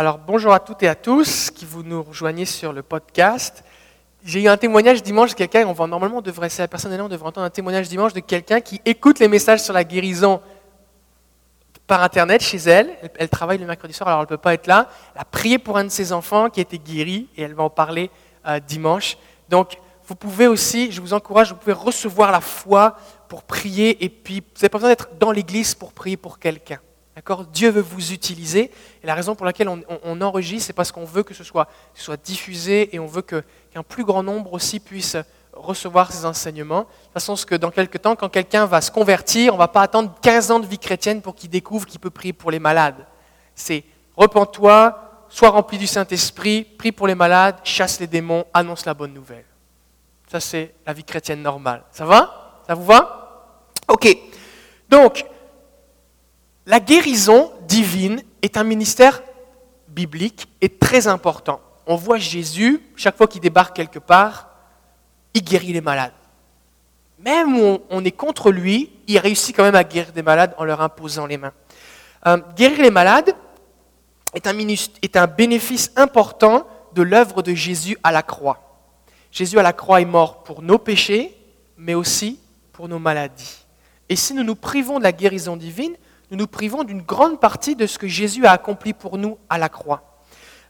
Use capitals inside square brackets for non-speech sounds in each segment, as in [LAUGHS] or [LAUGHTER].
Alors bonjour à toutes et à tous qui vous nous rejoignez sur le podcast. J'ai eu un témoignage dimanche de quelqu'un, on va normalement devrait, c'est on devrait entendre un témoignage dimanche de quelqu'un qui écoute les messages sur la guérison par internet chez elle. Elle, travaille le mercredi soir, alors elle ne peut pas être là. Elle a prié pour un de ses enfants qui a été guéri et elle va en parler euh, dimanche. Donc vous pouvez aussi, je vous encourage, vous pouvez recevoir la foi pour prier et puis vous n'avez pas besoin d'être dans l'église pour prier pour quelqu'un. D'accord? Dieu veut vous utiliser. Et la raison pour laquelle on, enregistre, c'est parce qu'on veut que ce soit, diffusé et on veut qu'un plus grand nombre aussi puisse recevoir ces enseignements. De toute façon, que dans quelques temps, quand quelqu'un va se convertir, on ne va pas attendre 15 ans de vie chrétienne pour qu'il découvre qu'il peut prier pour les malades. C'est repens-toi, sois rempli du Saint-Esprit, prie pour les malades, chasse les démons, annonce la bonne nouvelle. Ça, c'est la vie chrétienne normale. Ça va? Ça vous va? Ok. Donc, la guérison divine est un ministère biblique et très important. On voit Jésus, chaque fois qu'il débarque quelque part, il guérit les malades. Même où on est contre lui, il réussit quand même à guérir des malades en leur imposant les mains. Euh, guérir les malades est un, est un bénéfice important de l'œuvre de Jésus à la croix. Jésus à la croix est mort pour nos péchés, mais aussi pour nos maladies. Et si nous nous privons de la guérison divine, nous nous privons d'une grande partie de ce que Jésus a accompli pour nous à la croix.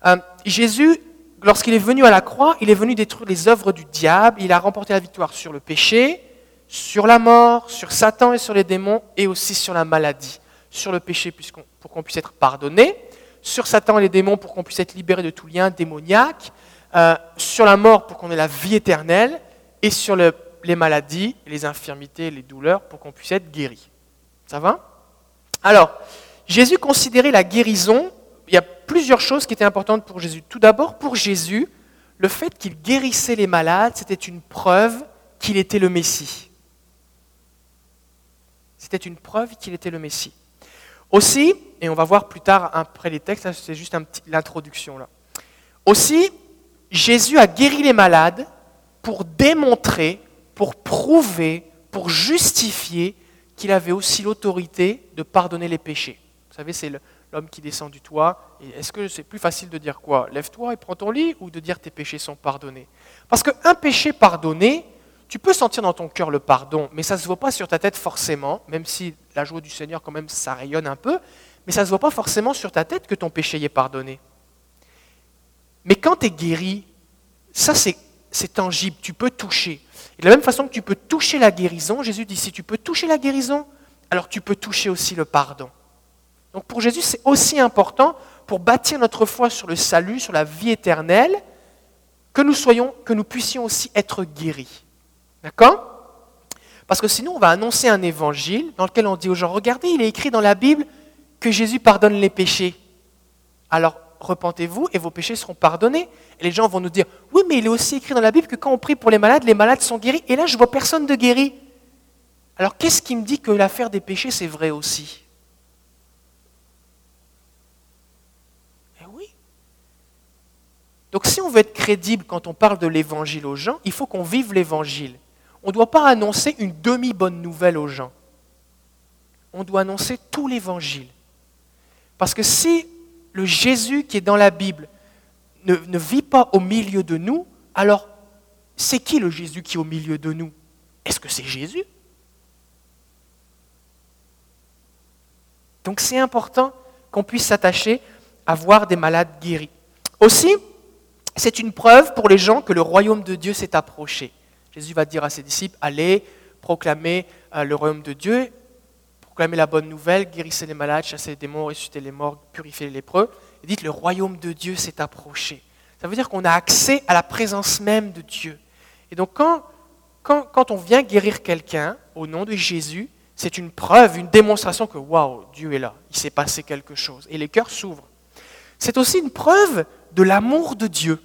Euh, Jésus, lorsqu'il est venu à la croix, il est venu détruire les œuvres du diable, il a remporté la victoire sur le péché, sur la mort, sur Satan et sur les démons, et aussi sur la maladie. Sur le péché pour qu'on puisse être pardonné, sur Satan et les démons pour qu'on puisse être libéré de tout lien démoniaque, euh, sur la mort pour qu'on ait la vie éternelle, et sur les maladies, les infirmités, les douleurs pour qu'on puisse être guéri. Ça va? Alors, Jésus considérait la guérison, il y a plusieurs choses qui étaient importantes pour Jésus. Tout d'abord, pour Jésus, le fait qu'il guérissait les malades, c'était une preuve qu'il était le Messie. C'était une preuve qu'il était le Messie. Aussi, et on va voir plus tard après les textes, c'est juste l'introduction là. Aussi, Jésus a guéri les malades pour démontrer, pour prouver, pour justifier qu'il avait aussi l'autorité de pardonner les péchés. Vous savez, c'est l'homme qui descend du toit. Est-ce que c'est plus facile de dire quoi? Lève-toi et prends ton lit ou de dire tes péchés sont pardonnés? Parce qu'un péché pardonné, tu peux sentir dans ton cœur le pardon, mais ça ne se voit pas sur ta tête forcément, même si la joie du Seigneur quand même ça rayonne un peu, mais ça ne se voit pas forcément sur ta tête que ton péché est pardonné. Mais quand tu es guéri, ça c'est tangible, tu peux toucher. De la même façon que tu peux toucher la guérison, Jésus dit, si tu peux toucher la guérison, alors tu peux toucher aussi le pardon. Donc pour Jésus, c'est aussi important pour bâtir notre foi sur le salut, sur la vie éternelle, que nous soyons, que nous puissions aussi être guéris. D'accord? Parce que sinon, on va annoncer un évangile dans lequel on dit aux gens, regardez, il est écrit dans la Bible que Jésus pardonne les péchés. Alors, repentez-vous et vos péchés seront pardonnés. Et les gens vont nous dire, oui, mais il est aussi écrit dans la Bible que quand on prie pour les malades, les malades sont guéris. Et là, je vois personne de guéri. Alors qu'est-ce qui me dit que l'affaire des péchés, c'est vrai aussi? Eh oui. Donc si on veut être crédible quand on parle de l'évangile aux gens, il faut qu'on vive l'évangile. On ne doit pas annoncer une demi-bonne nouvelle aux gens. On doit annoncer tout l'évangile. Parce que si le Jésus qui est dans la Bible ne, vit pas au milieu de nous, alors c'est qui le Jésus qui est au milieu de nous? Est-ce que c'est Jésus? Donc c'est important qu'on puisse s'attacher à voir des malades guéris. Aussi, c'est une preuve pour les gens que le royaume de Dieu s'est approché. Jésus va dire à ses disciples, allez proclamer euh, le royaume de Dieu proclamez la bonne nouvelle, guérissez les malades, chassez les démons, ressuscitez les morts, purifiez les lépreux. Et dites, le royaume de Dieu s'est approché. Ça veut dire qu'on a accès à la présence même de Dieu. Et donc quand, quand, quand on vient guérir quelqu'un au nom de Jésus, c'est une preuve, une démonstration que, waouh, Dieu est là, il s'est passé quelque chose. Et les cœurs s'ouvrent. C'est aussi une preuve de l'amour de Dieu.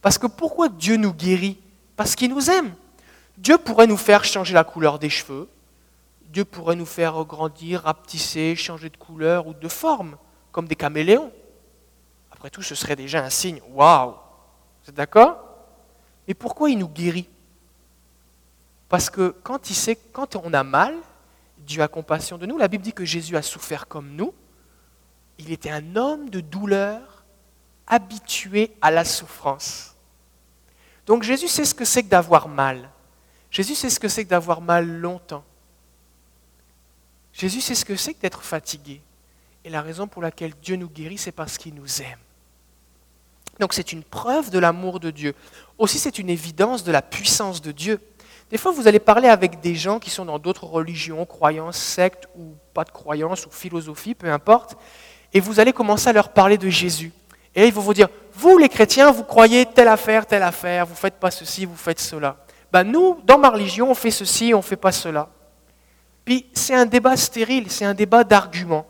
Parce que pourquoi Dieu nous guérit? Parce qu'il nous aime. Dieu pourrait nous faire changer la couleur des cheveux, Dieu pourrait nous faire grandir, rapetisser, changer de couleur ou de forme, comme des caméléons. Après tout, ce serait déjà un signe. Waouh Vous êtes d'accord? Mais pourquoi il nous guérit? Parce que quand, il sait, quand on a mal, Dieu a compassion de nous. La Bible dit que Jésus a souffert comme nous. Il était un homme de douleur, habitué à la souffrance. Donc Jésus sait ce que c'est que d'avoir mal. Jésus sait ce que c'est que d'avoir mal longtemps. Jésus sait ce que c'est que d'être fatigué. Et la raison pour laquelle Dieu nous guérit, c'est parce qu'il nous aime. Donc c'est une preuve de l'amour de Dieu. Aussi c'est une évidence de la puissance de Dieu. Des fois, vous allez parler avec des gens qui sont dans d'autres religions, croyances, sectes ou pas de croyances ou philosophie, peu importe, et vous allez commencer à leur parler de Jésus. Et là, ils vont vous dire, vous les chrétiens, vous croyez telle affaire, telle affaire, vous ne faites pas ceci, vous faites cela. Ben, nous, dans ma religion, on fait ceci, on ne fait pas cela. Puis c'est un débat stérile, c'est un débat d'arguments.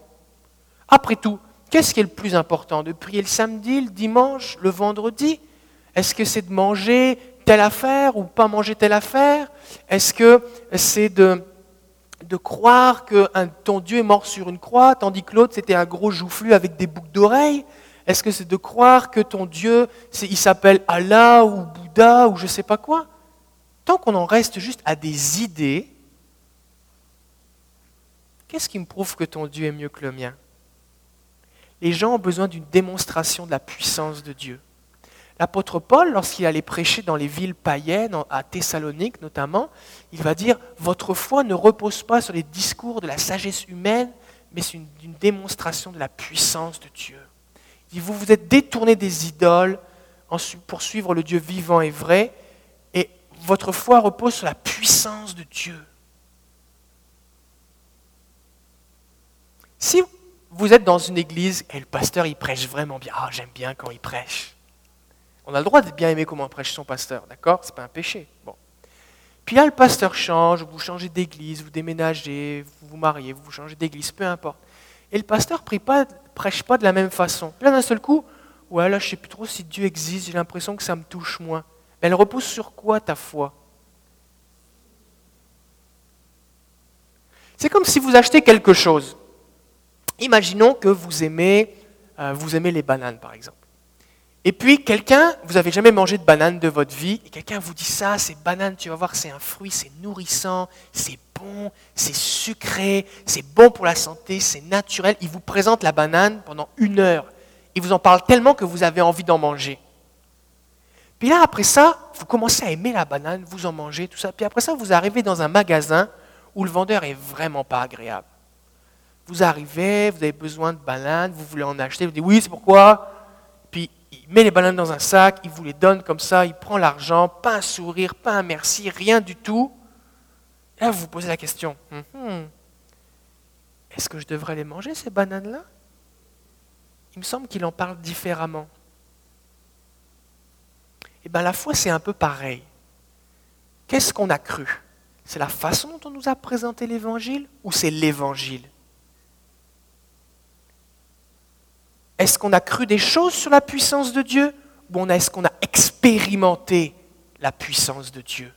Après tout, qu'est-ce qui est le plus important De prier le samedi, le dimanche, le vendredi? Est-ce que c'est de manger telle affaire ou pas manger telle affaire? Est-ce que c'est de, de croire que ton Dieu est mort sur une croix, tandis que l'autre c'était un gros joufflu avec des boucles d'oreilles? Est-ce que c'est de croire que ton Dieu, il s'appelle Allah ou Bouddha ou je ne sais pas quoi? Tant qu'on en reste juste à des idées, qu'est-ce qui me prouve que ton Dieu est mieux que le mien? Les gens ont besoin d'une démonstration de la puissance de Dieu. L'apôtre Paul, lorsqu'il allait prêcher dans les villes païennes, à Thessalonique notamment, il va dire Votre foi ne repose pas sur les discours de la sagesse humaine, mais sur une, démonstration de la puissance de Dieu. Il dit Vous vous êtes détourné des idoles pour suivre le Dieu vivant et vrai, et votre foi repose sur la puissance de Dieu. Si vous êtes dans une église et le pasteur il prêche vraiment bien, ah j'aime bien quand il prêche. On a le droit de bien aimer comment prêche son pasteur, d'accord? C'est pas un péché. Bon. Puis là, le pasteur change, vous changez d'église, vous déménagez, vous vous mariez, vous changez d'église, peu importe. Et le pasteur ne pas, prêche pas de la même façon. Là, d'un seul coup, ouais, là, je ne sais plus trop si Dieu existe, j'ai l'impression que ça me touche moins. Mais elle repose sur quoi ta foi? C'est comme si vous achetez quelque chose. Imaginons que vous aimez, euh, vous aimez les bananes, par exemple. Et puis quelqu'un, vous n'avez jamais mangé de banane de votre vie, et quelqu'un vous dit ça, c'est banane, tu vas voir, c'est un fruit, c'est nourrissant, c'est bon, c'est sucré, c'est bon pour la santé, c'est naturel. Il vous présente la banane pendant une heure. Il vous en parle tellement que vous avez envie d'en manger. Puis là, après ça, vous commencez à aimer la banane, vous en mangez, tout ça. Puis après ça, vous arrivez dans un magasin où le vendeur est vraiment pas agréable. Vous arrivez, vous avez besoin de bananes, vous voulez en acheter, vous dites oui, c'est pourquoi? Il met les bananes dans un sac, il vous les donne comme ça, il prend l'argent, pas un sourire, pas un merci, rien du tout. Et là, vous vous posez la question, est-ce que je devrais les manger, ces bananes-là? Il me semble qu'il en parle différemment. Eh bien, la foi, c'est un peu pareil. Qu'est-ce qu'on a cru? C'est la façon dont on nous a présenté l'Évangile ou c'est l'Évangile? Est-ce qu'on a cru des choses sur la puissance de Dieu ou est-ce qu'on a expérimenté la puissance de Dieu?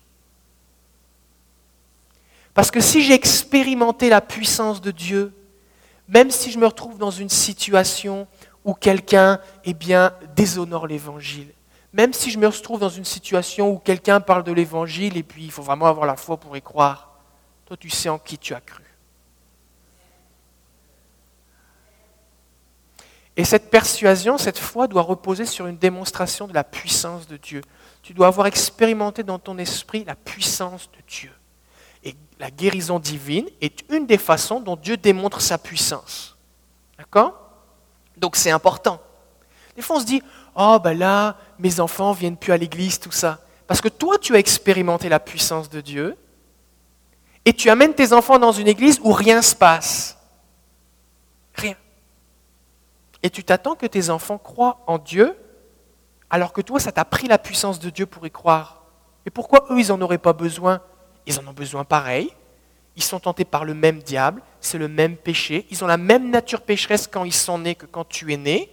Parce que si j'ai expérimenté la puissance de Dieu, même si je me retrouve dans une situation où quelqu'un eh bien, déshonore l'Évangile, même si je me retrouve dans une situation où quelqu'un parle de l'Évangile et puis il faut vraiment avoir la foi pour y croire, toi tu sais en qui tu as cru. Et cette persuasion, cette foi doit reposer sur une démonstration de la puissance de Dieu. Tu dois avoir expérimenté dans ton esprit la puissance de Dieu. Et la guérison divine est une des façons dont Dieu démontre sa puissance. D'accord? Donc c'est important. Des fois on se dit, oh ben là, mes enfants viennent plus à l'église, tout ça. Parce que toi, tu as expérimenté la puissance de Dieu et tu amènes tes enfants dans une église où rien ne se passe. Rien. Et tu t'attends que tes enfants croient en Dieu, alors que toi, ça t'a pris la puissance de Dieu pour y croire. Et pourquoi eux, ils n'en auraient pas besoin? Ils en ont besoin pareil. Ils sont tentés par le même diable, c'est le même péché. Ils ont la même nature pécheresse quand ils sont nés que quand tu es né.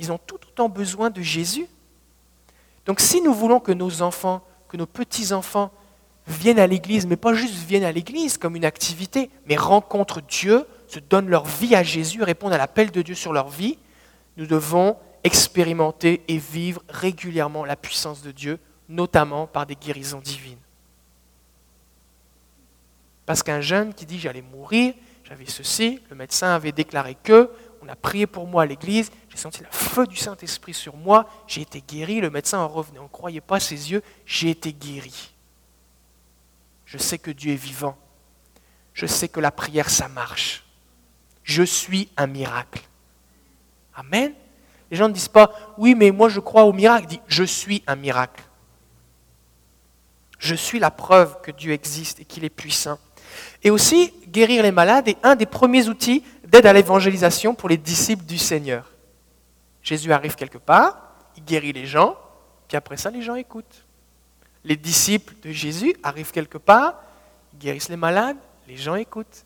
Ils ont tout autant besoin de Jésus. Donc si nous voulons que nos enfants, que nos petits-enfants viennent à l'église, mais pas juste viennent à l'église comme une activité, mais rencontrent Dieu, se donnent leur vie à Jésus, répondent à l'appel de Dieu sur leur vie, nous devons expérimenter et vivre régulièrement la puissance de Dieu, notamment par des guérisons divines. Parce qu'un jeune qui dit j'allais mourir, j'avais ceci, le médecin avait déclaré que, on a prié pour moi à l'église, j'ai senti le feu du Saint-Esprit sur moi, j'ai été guéri, le médecin en revenait, on ne croyait pas ses yeux, j'ai été guéri. Je sais que Dieu est vivant. Je sais que la prière, ça marche. Je suis un miracle. Amen. Les gens ne disent pas, oui, mais moi je crois au miracle. Dis, je suis un miracle. Je suis la preuve que Dieu existe et qu'il est puissant. Et aussi, guérir les malades est un des premiers outils d'aide à l'évangélisation pour les disciples du Seigneur. Jésus arrive quelque part, il guérit les gens, puis après ça, les gens écoutent. Les disciples de Jésus arrivent quelque part, ils guérissent les malades, les gens écoutent.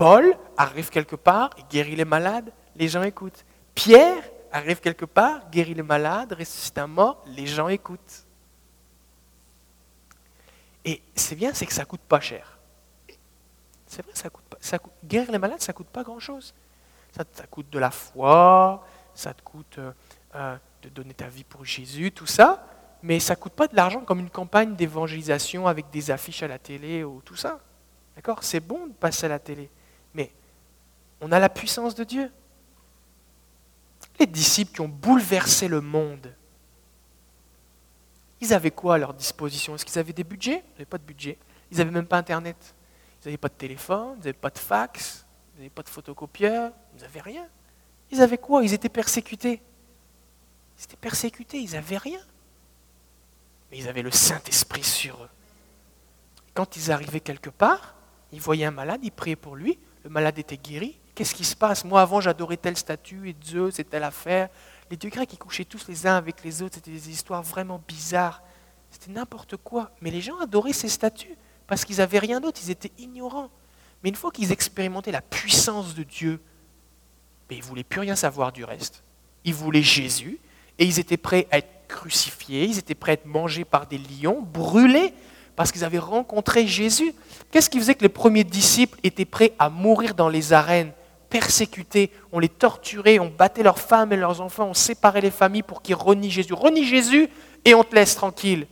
Paul arrive quelque part, il guérit les malades, les gens écoutent. Pierre arrive quelque part, guérit les malades, ressuscite un mort, les gens écoutent. Et c'est bien, c'est que ça coûte pas cher. C'est vrai, ça coûte pas. Ça guérir les malades, ça coûte pas grand-chose. Ça, coûte de la foi, ça te coûte euh, euh, de donner ta vie pour Jésus, tout ça, mais ça coûte pas de l'argent comme une campagne d'évangélisation avec des affiches à la télé ou tout ça. D'accord? C'est bon de passer à la télé, on a la puissance de Dieu. Les disciples qui ont bouleversé le monde, ils avaient quoi à leur disposition? Est-ce qu'ils avaient des budgets? Ils n'avaient pas de budget. Ils n'avaient même pas Internet. Ils n'avaient pas de téléphone, ils n'avaient pas de fax, ils n'avaient pas de photocopieur, ils n'avaient rien. Ils avaient quoi? Ils étaient persécutés. Ils étaient persécutés, ils n'avaient rien. Mais ils avaient le Saint-Esprit sur eux. Quand ils arrivaient quelque part, ils voyaient un malade, ils priaient pour lui, le malade était guéri. Qu'est-ce qui se passe? Moi, avant, j'adorais telle statue et Zeus et telle affaire. Les dieux grecs, ils couchaient tous les uns avec les autres. C'était des histoires vraiment bizarres. C'était n'importe quoi. Mais les gens adoraient ces statues parce qu'ils n'avaient rien d'autre, ils étaient ignorants. Mais une fois qu'ils expérimentaient la puissance de Dieu, ben, ils ne voulaient plus rien savoir du reste. Ils voulaient Jésus et ils étaient prêts à être crucifiés, ils étaient prêts à être mangés par des lions, brûlés, parce qu'ils avaient rencontré Jésus. Qu'est-ce qui faisait que les premiers disciples étaient prêts à mourir dans les arènes, persécutés, on les torturait, on battait leurs femmes et leurs enfants, on séparait les familles pour qu'ils renient Jésus. Renie Jésus et on te laisse tranquille.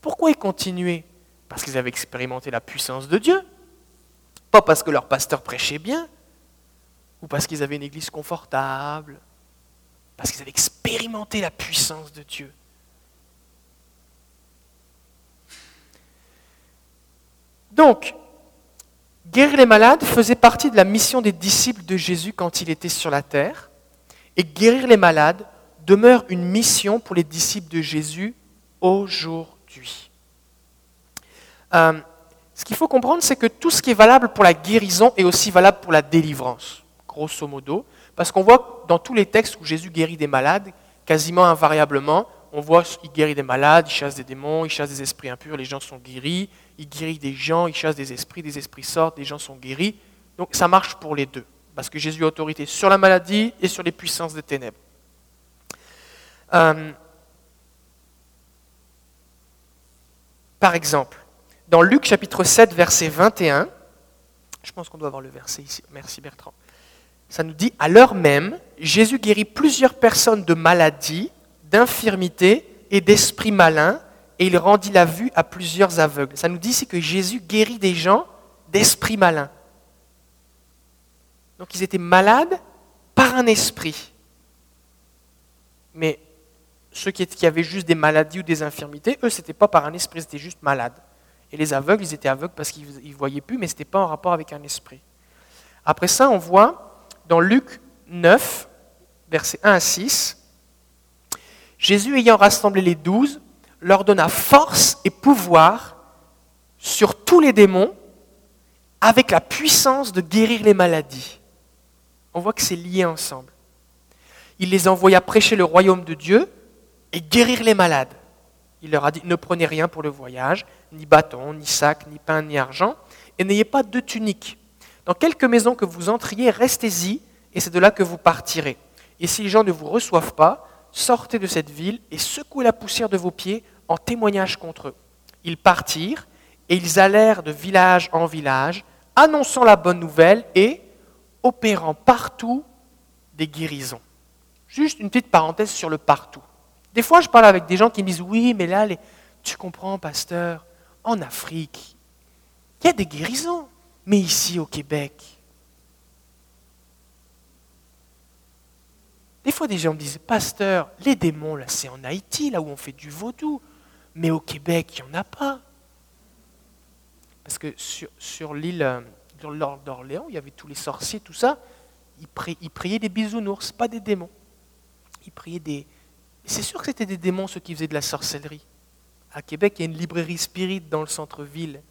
Pourquoi ils continuaient parce qu'ils avaient expérimenté la puissance de Dieu. Pas parce que leur pasteur prêchait bien, ou parce qu'ils avaient une église confortable, parce qu'ils avaient expérimenté la puissance de Dieu. Donc, guérir les malades faisait partie de la mission des disciples de Jésus quand il était sur la terre, et guérir les malades demeure une mission pour les disciples de Jésus aujourd'hui. Euh, ce qu'il faut comprendre, c'est que tout ce qui est valable pour la guérison est aussi valable pour la délivrance, grosso modo. Parce qu'on voit dans tous les textes où Jésus guérit des malades, quasiment invariablement, on voit qu'il guérit des malades, il chasse des démons, il chasse des esprits impurs, les gens sont guéris, il guérit des gens, il chasse des esprits, des esprits sortent, des gens sont guéris. Donc ça marche pour les deux, parce que Jésus a autorité sur la maladie et sur les puissances des ténèbres. Euh, par exemple, dans Luc chapitre 7, verset 21, je pense qu'on doit avoir le verset ici, merci Bertrand, ça nous dit, à l'heure même, Jésus guérit plusieurs personnes de maladies, d'infirmités et d'esprits malins, et il rendit la vue à plusieurs aveugles. Ça nous dit ici que Jésus guérit des gens d'esprits malins. Donc ils étaient malades par un esprit. Mais ceux qui avaient juste des maladies ou des infirmités, eux, ce n'était pas par un esprit, c'était juste malade. Et les aveugles, ils étaient aveugles parce qu'ils ne voyaient plus, mais ce n'était pas en rapport avec un esprit. Après ça, on voit dans Luc 9, versets 1 à 6, Jésus ayant rassemblé les douze, leur donna force et pouvoir sur tous les démons avec la puissance de guérir les maladies. On voit que c'est lié ensemble. Il les envoya prêcher le royaume de Dieu et guérir les malades. Il leur a dit, ne prenez rien pour le voyage, ni bâton, ni sac, ni pain, ni argent, et n'ayez pas de tunique. Dans quelque maison que vous entriez, restez-y, et c'est de là que vous partirez. Et si les gens ne vous reçoivent pas, sortez de cette ville et secouez la poussière de vos pieds en témoignage contre eux. Ils partirent, et ils allèrent de village en village, annonçant la bonne nouvelle et opérant partout des guérisons. Juste une petite parenthèse sur le partout. Des fois, je parle avec des gens qui me disent Oui, mais là, tu comprends, pasteur, en Afrique, Il y a des guérisons. Mais ici au Québec, des fois des gens me disent, pasteur, les démons, là, c'est en Haïti, là où on fait du vaudou. Mais au Québec, il n'y en a pas. Parce que sur, sur l'île euh, d'Orléans, il y avait tous les sorciers, tout ça, ils, priaient des bisounours, pas des démons. Ils priaient des... C'est sûr que c'était des démons ceux qui faisaient de la sorcellerie. À Québec, il y a une librairie spirit dans le centre-ville.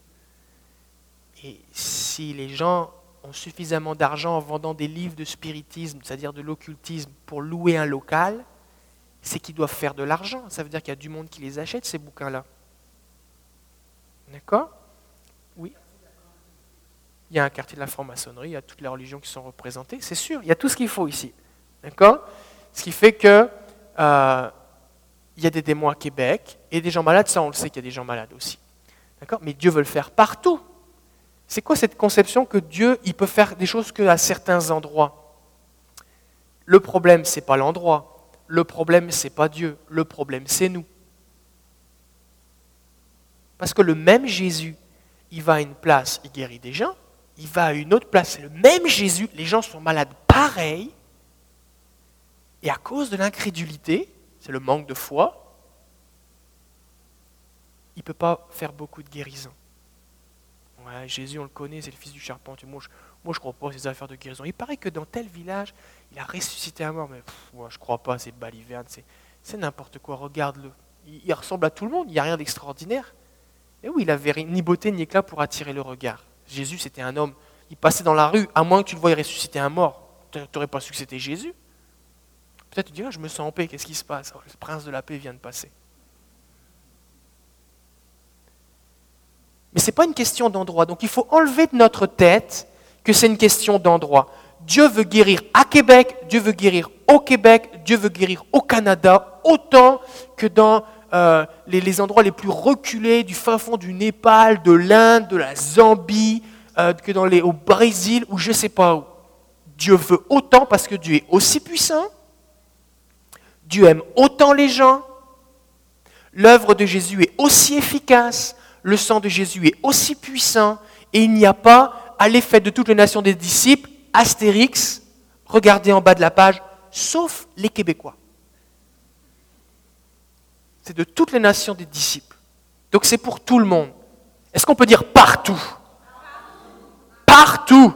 Et si les gens ont suffisamment d'argent en vendant des livres de spiritisme, c'est-à-dire de l'occultisme, pour louer un local, c'est qu'ils doivent faire de l'argent. Ça veut dire qu'il y a du monde qui les achète, ces bouquins-là. D'accord? Oui. Il y a un quartier de la franc-maçonnerie, il y a toutes les religions qui sont représentées, c'est sûr, il y a tout ce qu'il faut ici. D'accord? Ce qui fait que euh, il y a des démons à Québec et des gens malades, ça on le sait qu'il y a des gens malades aussi. D'accord? Mais Dieu veut le faire partout. C'est quoi cette conception que Dieu, il peut faire des choses qu'à certains endroits? Le problème, ce n'est pas l'endroit. Le problème, ce n'est pas Dieu. Le problème, c'est nous. Parce que le même Jésus, il va à une place, il guérit des gens. Il va à une autre place, c'est le même Jésus. Les gens sont malades pareil. Et à cause de l'incrédulité, c'est le manque de foi, il ne peut pas faire beaucoup de guérisons. Jésus, on le connaît, c'est le fils du charpentier. Moi, je ne crois pas à affaires de guérison. Il paraît que dans tel village, il a ressuscité un mort. Mais moi, je ne crois pas, c'est baliverne, c'est n'importe quoi. Regarde-le. Il, ressemble à tout le monde, il n'y a rien d'extraordinaire. Et oui, il n'avait ni beauté ni éclat pour attirer le regard. Jésus, c'était un homme. Il passait dans la rue, à moins que tu le voyais ressusciter un mort. Tu n'aurais pas su que c'était Jésus. Peut-être tu dirais, je me sens en paix, qu'est-ce qui se passe? Le prince de la paix vient de passer. Mais ce n'est pas une question d'endroit. Donc il faut enlever de notre tête que c'est une question d'endroit. Dieu veut guérir à Québec, Dieu veut guérir au Québec, Dieu veut guérir au Canada, autant que dans euh, les, endroits les plus reculés du fin fond du Népal, de l'Inde, de la Zambie, euh, que dans les, au Brésil ou je ne sais pas où. Dieu veut autant parce que Dieu est aussi puissant, Dieu aime autant les gens, l'œuvre de Jésus est aussi efficace, le sang de Jésus est aussi puissant et il n'y a pas, à l'effet de toutes les nations des disciples, Astérix, regardez en bas de la page, sauf les Québécois. C'est de toutes les nations des disciples. Donc c'est pour tout le monde. Est-ce qu'on peut dire partout? Partout.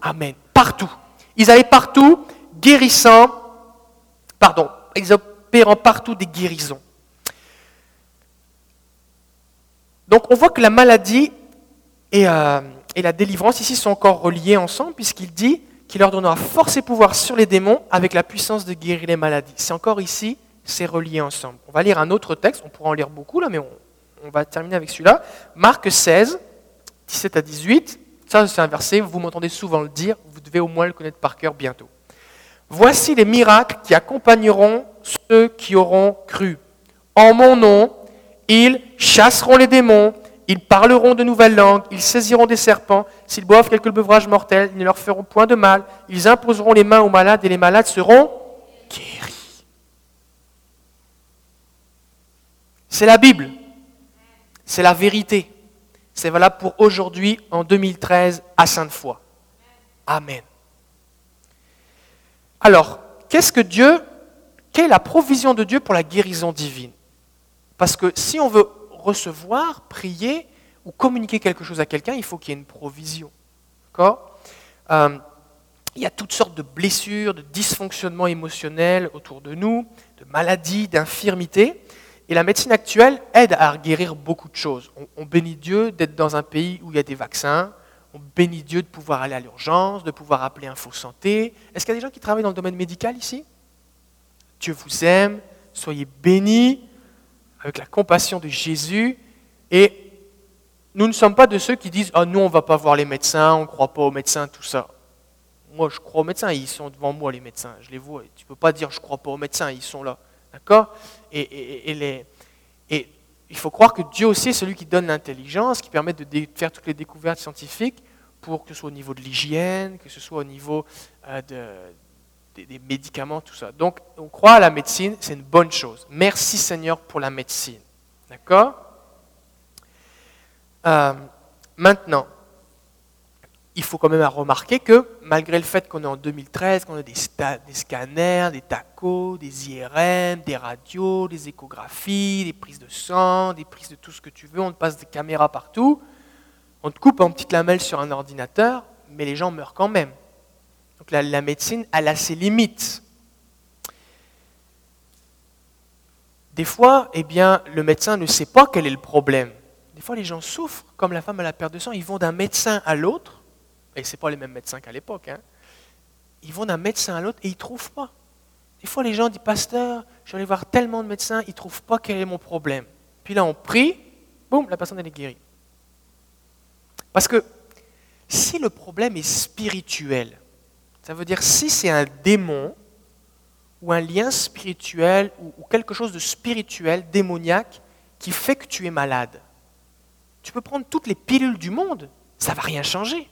Amen. Partout. Ils allaient partout, guérissant, pardon, ils opérant partout des guérisons. Donc on voit que la maladie euh, et, la délivrance ici sont encore reliées ensemble puisqu'il dit qu'il leur donnera force et pouvoir sur les démons avec la puissance de guérir les maladies. C'est encore ici, c'est relié ensemble. On va lire un autre texte, on pourra en lire beaucoup là, mais on, va terminer avec celui-là. Marc 16, 17 à 18. Ça, c'est un verset, vous m'entendez souvent le dire, vous devez au moins le connaître par cœur bientôt. Voici les miracles qui accompagneront ceux qui auront cru. En mon nom, ils chasseront les démons, ils parleront de nouvelles langues, ils saisiront des serpents, s'ils boivent quelques beuvrage mortel, ils ne leur feront point de mal, ils imposeront les mains aux malades et les malades seront guéris. C'est la Bible, c'est la vérité. C'est valable pour aujourd'hui, en 2013, à Sainte-Foy. Amen. Alors, qu'est-ce que Dieu, quelle est la provision de Dieu pour la guérison divine? Parce que si on veut recevoir, prier ou communiquer quelque chose à quelqu'un, il faut qu'il y ait une provision. euh, Il y a toutes sortes de blessures, de dysfonctionnements émotionnels autour de nous, de maladies, d'infirmités. Et la médecine actuelle aide à guérir beaucoup de choses. On, on bénit Dieu d'être dans un pays où il y a des vaccins. On bénit Dieu de pouvoir aller à l'urgence, de pouvoir appeler Info Santé. Est-ce qu'il y a des gens qui travaillent dans le domaine médical ici? Dieu vous aime, soyez bénis avec la compassion de Jésus. Et nous ne sommes pas de ceux qui disent Ah, nous, on ne va pas voir les médecins, on ne croit pas aux médecins, tout ça. Moi, je crois aux médecins, ils sont devant moi, les médecins. Je les vois. Tu ne peux pas dire Je ne crois pas aux médecins, ils sont là. D'accord? Et, il faut croire que Dieu aussi est celui qui donne l'intelligence, qui permet de faire toutes les découvertes scientifiques pour que ce soit au niveau de l'hygiène, que ce soit au niveau euh, de, des, médicaments, tout ça. Donc, on croit à la médecine, c'est une bonne chose. Merci Seigneur pour la médecine. D'accord euh, Maintenant, il faut quand même remarquer que malgré le fait qu'on est en 2013, qu'on a des, des, scanners, des tacos, des IRM, des radios, des échographies, des prises de sang, des prises de tout ce que tu veux, on te passe des caméras partout, on te coupe en petites lamelles sur un ordinateur, mais les gens meurent quand même. La, médecine, a ses limites. Des fois, eh bien, le médecin ne sait pas quel est le problème. Des fois, les gens souffrent, comme la femme à la perte de sang, ils vont d'un médecin à l'autre, et ce pas les mêmes médecins qu'à l'époque, hein. ils vont d'un médecin à l'autre et ils ne trouvent pas. Des fois, les gens disent, pasteur, je suis allé voir tellement de médecins, ils ne trouvent pas quel est mon problème. Puis là, on prie, boum, la personne, est guérie. Parce que si le problème est spirituel, ça veut dire si c'est un démon ou un lien spirituel ou, quelque chose de spirituel, démoniaque, qui fait que tu es malade. Tu peux prendre toutes les pilules du monde, ça ne va rien changer.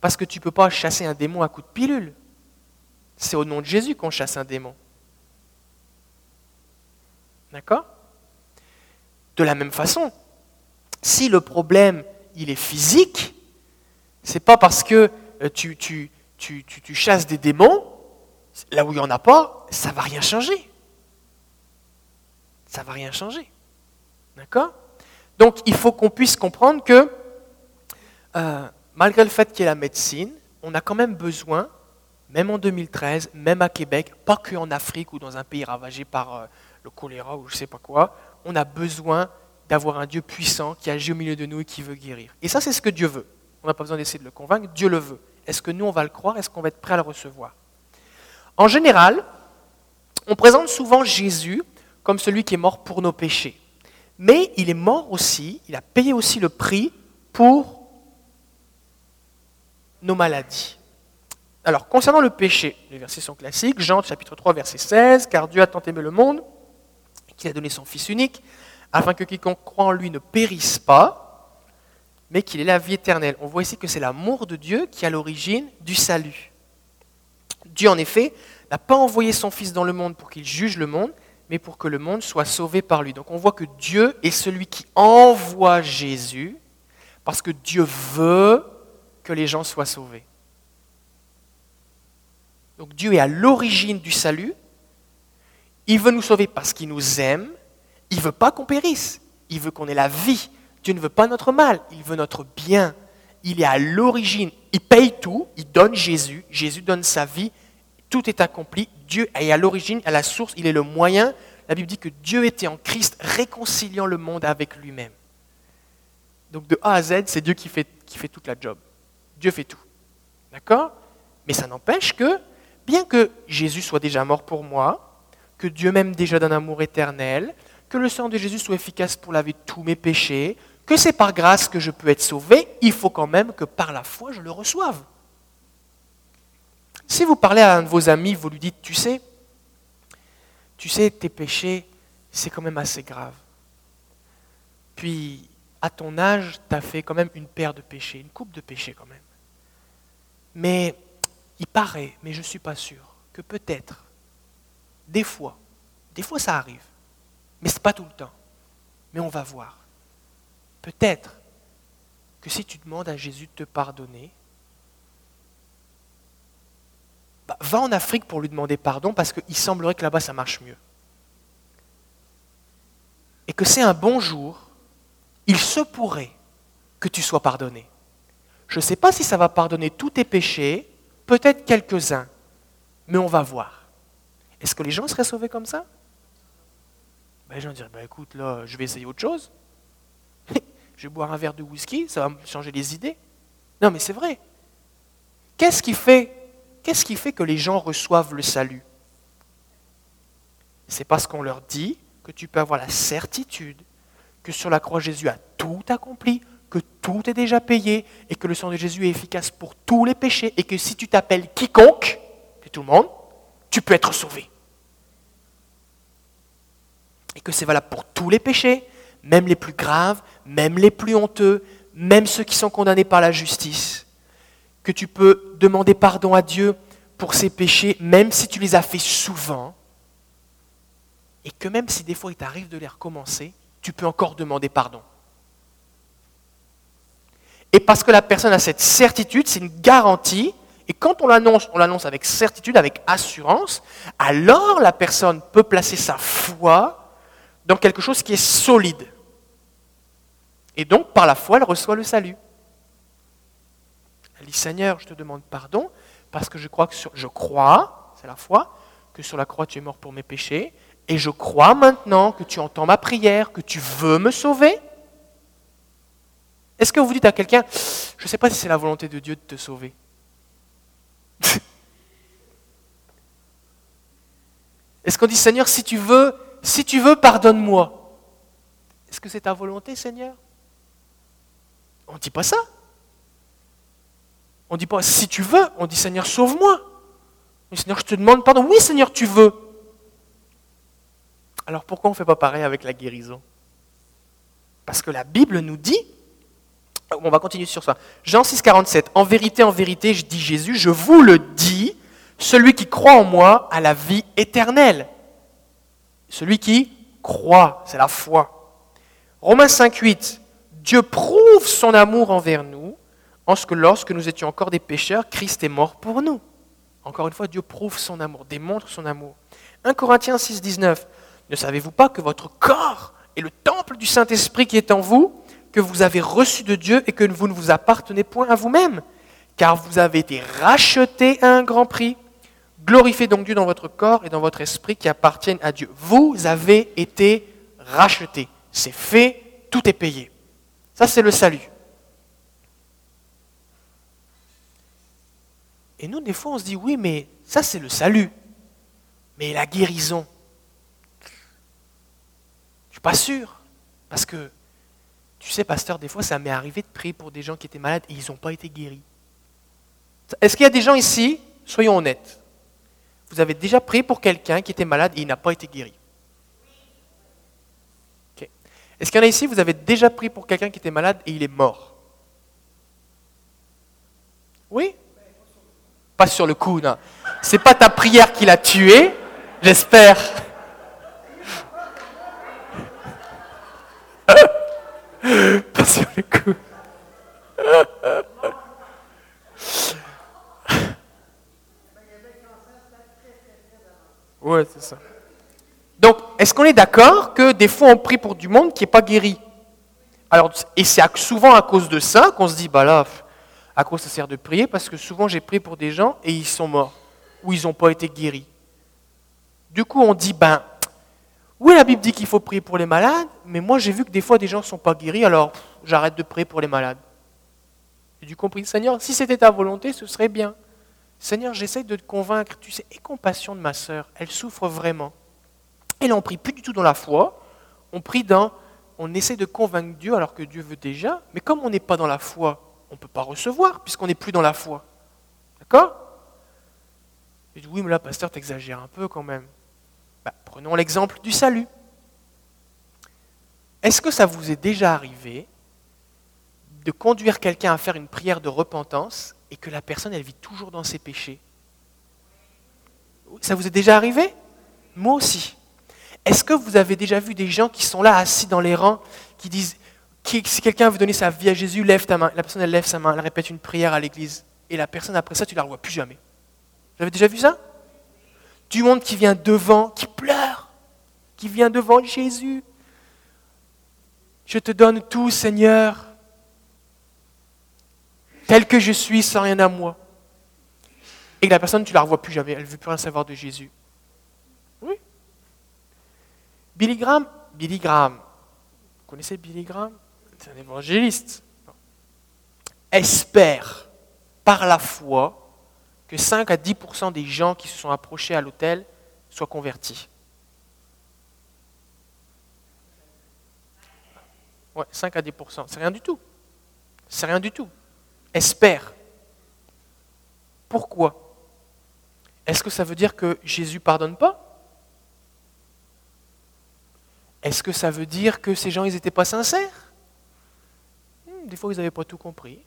Parce que tu ne peux pas chasser un démon à coup de pilule. C'est au nom de Jésus qu'on chasse un démon. D'accord? De la même façon, si le problème il est physique, c'est pas parce que euh, tu, chasses des démons, là où il n'y en a pas, ça ne va rien changer. Ça ne va rien changer. D'accord? Donc il faut qu'on puisse comprendre que euh, malgré le fait qu'il y ait la médecine, on a quand même besoin, même en 2013, même à Québec, pas qu'en Afrique ou dans un pays ravagé par euh, le choléra ou je ne sais pas quoi, on a besoin d'avoir un Dieu puissant qui agit au milieu de nous et qui veut guérir. Et ça, c'est ce que Dieu veut. On n'a pas besoin d'essayer de le convaincre, Dieu le veut. Est-ce que nous, on va le croire? Est-ce qu'on va être prêt à le recevoir? En général, on présente souvent Jésus comme celui qui est mort pour nos péchés. Mais il est mort aussi, il a payé aussi le prix pour nos maladies. Alors, concernant le péché, les versets sont classiques. Jean chapitre 3, verset 16, car Dieu a tant aimé le monde qu'il a donné son Fils unique, afin que quiconque croit en lui ne périsse pas, mais qu'il ait la vie éternelle. On voit ici que c'est l'amour de Dieu qui est à l'origine du salut. Dieu, en effet, n'a pas envoyé son Fils dans le monde pour qu'il juge le monde, mais pour que le monde soit sauvé par lui. Donc on voit que Dieu est celui qui envoie Jésus, parce que Dieu veut que les gens soient sauvés. Donc Dieu est à l'origine du salut. Il veut nous sauver parce qu'il nous aime. Il ne veut pas qu'on périsse. Il veut qu'on ait la vie. Dieu ne veut pas notre mal. Il veut notre bien. Il est à l'origine. Il paye tout. Il donne Jésus. Jésus donne sa vie. Tout est accompli. Dieu est à l'origine, à la source. Il est le moyen. La Bible dit que Dieu était en Christ réconciliant le monde avec lui-même. Donc de A à Z, c'est Dieu qui fait, qui toute la job. Dieu fait tout. D'accord? Mais ça n'empêche que, bien que Jésus soit déjà mort pour moi, que Dieu m'aime déjà d'un amour éternel, que le sang de Jésus soit efficace pour laver tous mes péchés, que c'est par grâce que je peux être sauvé, il faut quand même que par la foi je le reçoive. Si vous parlez à un de vos amis, vous lui dites, tu sais, tu sais, tes péchés, c'est quand même assez grave. Puis, à ton âge, tu as fait quand même une paire de péchés, une coupe de péchés quand même. Mais il paraît, mais je ne suis pas sûr, que peut-être, des fois, des fois ça arrive, mais ce n'est pas tout le temps. Mais on va voir. Peut-être que si tu demandes à Jésus de te pardonner, bah, va en Afrique pour lui demander pardon parce qu'il semblerait que là-bas ça marche mieux. Et que c'est un bon jour, il se pourrait que tu sois pardonné. Je ne sais pas si ça va pardonner tous tes péchés, peut-être quelques-uns, mais on va voir. Est-ce que les gens seraient sauvés comme ça? Ben, Les gens diraient, ben, écoute, là, je vais essayer autre chose. Je vais boire un verre de whisky, ça va me changer les idées. Non, mais c'est vrai. Qu'est-ce qui fait, qu'est-ce qui fait que les gens reçoivent le salut? C'est parce qu'on leur dit que tu peux avoir la certitude que sur la croix Jésus a tout accompli, que tout est déjà payé et que le sang de Jésus est efficace pour tous les péchés et que si tu t'appelles quiconque, c'est tout le monde, tu peux être sauvé. Et que c'est valable pour tous les péchés, même les plus graves, même les plus honteux, même ceux qui sont condamnés par la justice. Que tu peux demander pardon à Dieu pour ces péchés, même si tu les as fait souvent. Et que même si des fois il t'arrive de les recommencer, tu peux encore demander pardon. Et parce que la personne a cette certitude, c'est une garantie, et quand on l'annonce, on l'annonce avec certitude, avec assurance, alors la personne peut placer sa foi dans quelque chose qui est solide. Et donc, par la foi, elle reçoit le salut. Elle dit, Seigneur, je te demande pardon, parce que je crois que sur, je crois, c'est la foi, que sur la croix tu es mort pour mes péchés, et je crois maintenant que tu entends ma prière, que tu veux me sauver. Est-ce que vous dites à quelqu'un, je ne sais pas si c'est la volonté de Dieu de te sauver [LAUGHS] Est-ce qu'on dit, Seigneur, si tu veux, si tu veux, pardonne-moi Est-ce que c'est ta volonté, Seigneur? On ne dit pas ça. On ne dit pas, si tu veux, on dit, Seigneur, sauve-moi. Seigneur, je te demande pardon. Oui, Seigneur, tu veux. Alors pourquoi on ne fait pas pareil avec la guérison? Parce que la Bible nous dit, on va continuer sur ça. Jean 6, 47. En vérité, en vérité, je dis Jésus, je vous le dis, celui qui croit en moi a la vie éternelle. Celui qui croit, c'est la foi. Romains 5, 8. Dieu prouve son amour envers nous en ce que lorsque nous étions encore des pécheurs, Christ est mort pour nous. Encore une fois, Dieu prouve son amour, démontre son amour. 1 Corinthiens 6, 19. Ne savez-vous pas que votre corps est le temple du Saint-Esprit qui est en vous, que vous avez reçu de Dieu et que vous ne vous appartenez point à vous-même? Car vous avez été rachetés à un grand prix. Glorifiez donc Dieu dans votre corps et dans votre esprit qui appartiennent à Dieu. Vous avez été rachetés. C'est fait, tout est payé. Ça, c'est le salut. Et nous, des fois, on se dit, oui, mais ça, c'est le salut. Mais la guérison, je ne suis pas sûr. Parce que, tu sais, pasteur, des fois, ça m'est arrivé de prier pour des gens qui étaient malades et ils n'ont pas été guéris. Est-ce qu'il y a des gens ici, soyons honnêtes, vous avez déjà prié pour quelqu'un qui était malade et il n'a pas été guéri Est-ce qu'il y en a ici, vous avez déjà prié pour quelqu'un qui était malade et il est mort? Oui? Pas sur le coup, non. C'est pas ta prière qui l'a tué, j'espère. [LAUGHS] Pas sur le coup. [LAUGHS] Ouais, c'est ça. Donc, est-ce qu'on est, d'accord que des fois on prie pour du monde qui n'est pas guéri? Alors, Et c'est souvent à cause de ça qu'on se dit, bah là, à quoi ça sert de prier? Parce que souvent j'ai prié pour des gens et ils sont morts, ou ils n'ont pas été guéris. Du coup, on dit, ben, oui, la Bible dit qu'il faut prier pour les malades, mais moi j'ai vu que des fois des gens ne sont pas guéris, alors j'arrête de prier pour les malades. J'ai du compris, Seigneur, si c'était ta volonté, ce serait bien. Seigneur, j'essaye de te convaincre, tu sais, aie compassion de ma sœur, elle souffre vraiment. Et là, on prie plus du tout dans la foi, on prie dans, on essaie de convaincre Dieu alors que Dieu veut déjà, mais comme on n'est pas dans la foi, on ne peut pas recevoir puisqu'on n'est plus dans la foi. D'accord? Je dis, oui, mais là, pasteur, t'exagères un peu quand même. Bah, prenons l'exemple du salut. Est-ce que ça vous est déjà arrivé de conduire quelqu'un à faire une prière de repentance et que la personne, elle vit toujours dans ses péchés? Ça vous est déjà arrivé? Moi aussi. Est-ce que vous avez déjà vu des gens qui sont là assis dans les rangs, qui disent, si quelqu'un veut donner sa vie à Jésus, lève ta main. La personne, elle lève sa main, elle répète une prière à l'église. Et la personne, après ça, tu la revois plus jamais. Vous avez déjà vu ça? Du monde qui vient devant, qui pleure, qui vient devant Jésus. Je te donne tout, Seigneur, tel que je suis, sans rien à moi. Et la personne, tu ne la revois plus jamais, elle ne veut plus rien savoir de Jésus. Oui. Billy Graham, Billy Graham, vous connaissez Billy Graham? C'est un évangéliste. Espère par la foi que 5 à 10% des gens qui se sont approchés à l'hôtel soient convertis. Ouais, 5 à 10% c'est rien du tout. C'est rien du tout. Espère. Pourquoi? Est-ce que ça veut dire que Jésus pardonne pas? Est-ce que ça veut dire que ces gens ils n'étaient pas sincères? Hmm, Des fois ils n'avaient pas tout compris.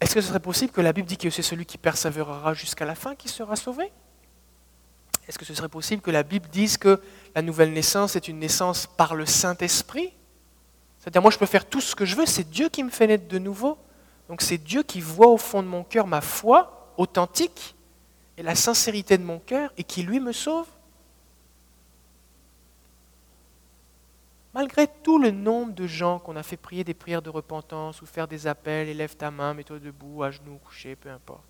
Est-ce que ce serait possible que la Bible dit que c'est celui qui persévérera jusqu'à la fin qui sera sauvé? Est-ce que ce serait possible que la Bible dise que la nouvelle naissance est une naissance par le Saint-Esprit? C'est-à-dire, moi, je peux faire tout ce que je veux, c'est Dieu qui me fait naître de nouveau. Donc, c'est Dieu qui voit au fond de mon cœur ma foi authentique et la sincérité de mon cœur et qui, lui, me sauve. Malgré tout le nombre de gens qu'on a fait prier des prières de repentance ou faire des appels, élève ta main, mets-toi debout, à genoux, couché, peu importe.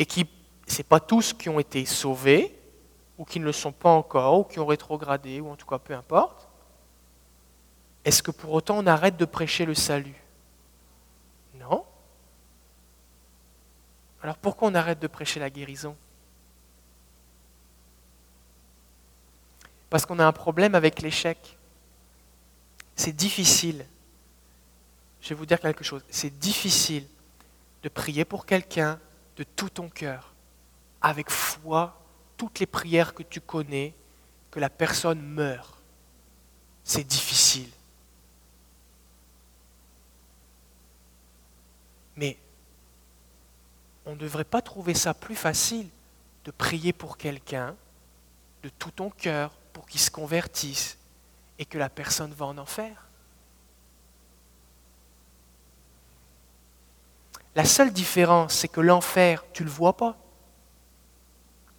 Et qui, ce n'est pas tous qui ont été sauvés, ou qui ne le sont pas encore, ou qui ont rétrogradé, ou en tout cas peu importe. Est-ce que pour autant on arrête de prêcher le salut? Non. Alors pourquoi on arrête de prêcher la guérison? Parce qu'on a un problème avec l'échec. C'est difficile. Je vais vous dire quelque chose. C'est difficile de prier pour quelqu'un de tout ton cœur, avec foi, toutes les prières que tu connais, que la personne meure. C'est difficile. Mais on ne devrait pas trouver ça plus facile de prier pour quelqu'un de tout ton cœur pour qu'il se convertisse et que la personne va en enfer. La seule différence, c'est que l'enfer, tu ne le vois pas.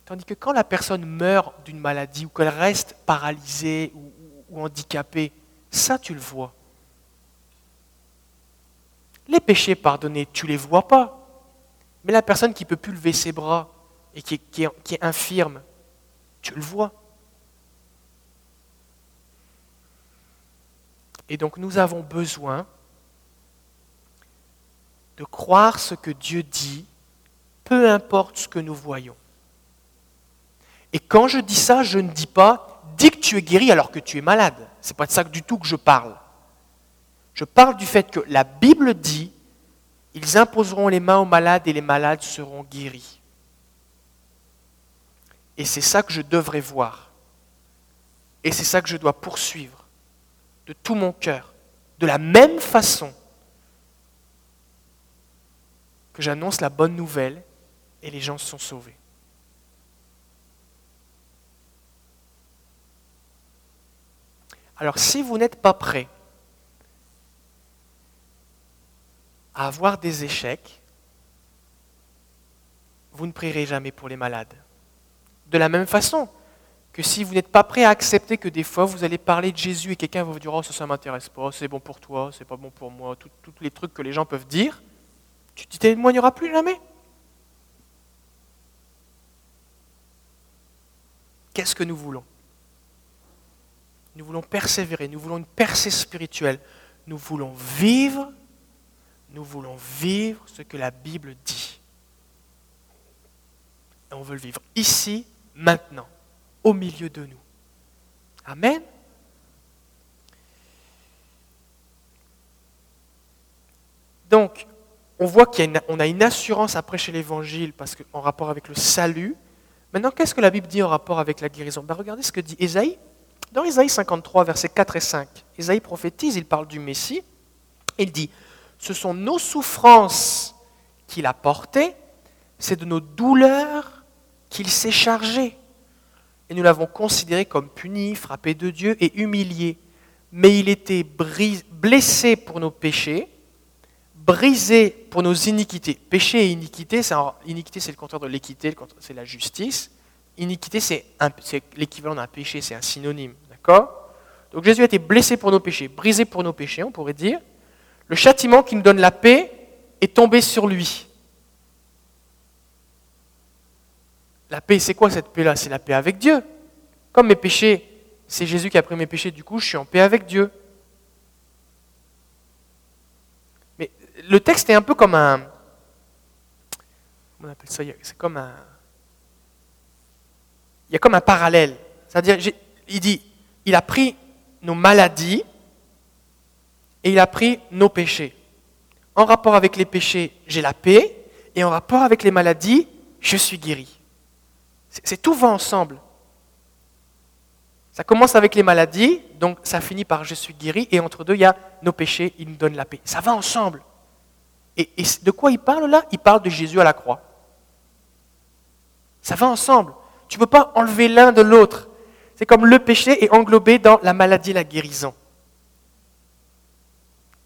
Tandis que quand la personne meurt d'une maladie ou qu'elle reste paralysée ou, ou, handicapée, ça tu le vois. Les péchés pardonnés, tu ne les vois pas. Mais la personne qui ne peut plus lever ses bras et qui est, infirme, tu le vois. Et donc nous avons besoin de croire ce que Dieu dit, peu importe ce que nous voyons. Et quand je dis ça, je ne dis pas dis que tu es guéri alors que tu es malade. Ce n'est pas de ça du tout que je parle. Je parle du fait que la Bible dit ils imposeront les mains aux malades et les malades seront guéris. Et c'est ça que je devrais voir. Et c'est ça que je dois poursuivre de tout mon cœur. De la même façon que j'annonce la bonne nouvelle et les gens sont sauvés. Alors si vous n'êtes pas prêt à avoir des échecs, vous ne prierez jamais pour les malades. De la même façon que si vous n'êtes pas prêt à accepter que des fois vous allez parler de Jésus et quelqu'un va vous dire Oh, ça, ne m'intéresse pas, c'est bon pour toi, c'est pas bon pour moi, tous les trucs que les gens peuvent dire, tu ne témoigneras plus jamais. Qu'est-ce que nous voulons? Nous voulons persévérer, nous voulons une percée spirituelle, nous voulons vivre nous voulons vivre ce que la Bible dit. Et on veut le vivre ici, maintenant, au milieu de nous. Amen. Donc, on voit qu'on a, une assurance à prêcher l'évangile parce en rapport avec le salut. Maintenant, qu'est-ce que la Bible dit en rapport avec la guérison? Ben, Regardez ce que dit Ésaïe. Dans Ésaïe 53, versets 4 et 5, Ésaïe prophétise, il parle du Messie. Il dit ce sont nos souffrances qu'il a portées, c'est de nos douleurs qu'il s'est chargé. Et nous l'avons considéré comme puni, frappé de Dieu et humilié. Mais il était blessé pour nos péchés, brisé pour nos iniquités. Péché et iniquité, c'est, iniquité c'est le contraire de l'équité, c'est la justice. Iniquité, c'est, c'est l'équivalent d'un péché, c'est un synonyme. D'accord? Donc Jésus a été blessé pour nos péchés, brisé pour nos péchés, on pourrait dire le châtiment qui nous donne la paix est tombé sur lui. La paix, c'est quoi cette paix-là? C'est la paix avec Dieu. Comme mes péchés, c'est Jésus qui a pris mes péchés, du coup, je suis en paix avec Dieu. Mais le texte est un peu comme un. Comment on appelle ça? C'est comme un. Il y a comme un parallèle. C'est-à-dire, il dit il a pris nos maladies et il a pris nos péchés. En rapport avec les péchés, j'ai la paix, et en rapport avec les maladies, je suis guéri. C'est tout va ensemble. Ça commence avec les maladies, donc ça finit par je suis guéri, et entre deux, il y a nos péchés, il nous donne la paix. Ça va ensemble. Et, de quoi il parle là? Il parle de Jésus à la croix. Ça va ensemble. Tu ne peux pas enlever l'un de l'autre. C'est comme le péché est englobé dans la maladie et la guérison.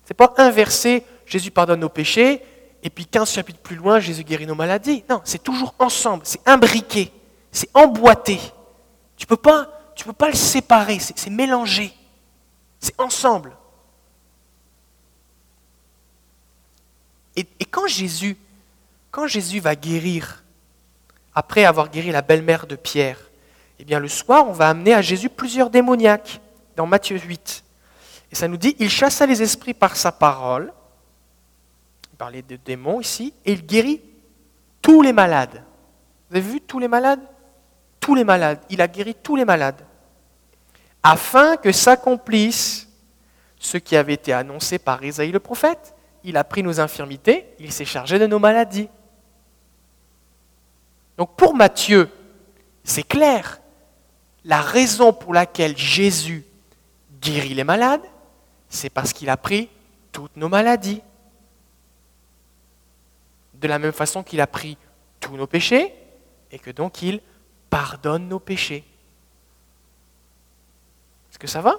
C'est pas inversé, Jésus pardonne nos péchés, et puis 15 chapitres plus loin, Jésus guérit nos maladies. Non, c'est toujours ensemble, c'est imbriqué, c'est emboîté. Tu ne peux, pas, peux pas le séparer, c'est mélangé, c'est ensemble. Et, et, quand, Jésus, quand Jésus va guérir, après avoir guéri la belle-mère de Pierre, eh bien le soir, on va amener à Jésus plusieurs démoniaques, dans Matthieu 8. Et ça nous dit, il chassa les esprits par sa parole, il parlait de démons ici, et il guérit tous les malades. Vous avez vu tous les malades? Les malades. Il a guéri tous les malades. Afin que s'accomplisse ce qui avait été annoncé par Isaïe le prophète. Il a pris nos infirmités, il s'est chargé de nos maladies. Donc pour Matthieu, c'est clair. La raison pour laquelle Jésus guérit les malades, c'est parce qu'il a pris toutes nos maladies. De la même façon qu'il a pris tous nos péchés et que donc il pardonne nos péchés. Est-ce que ça va?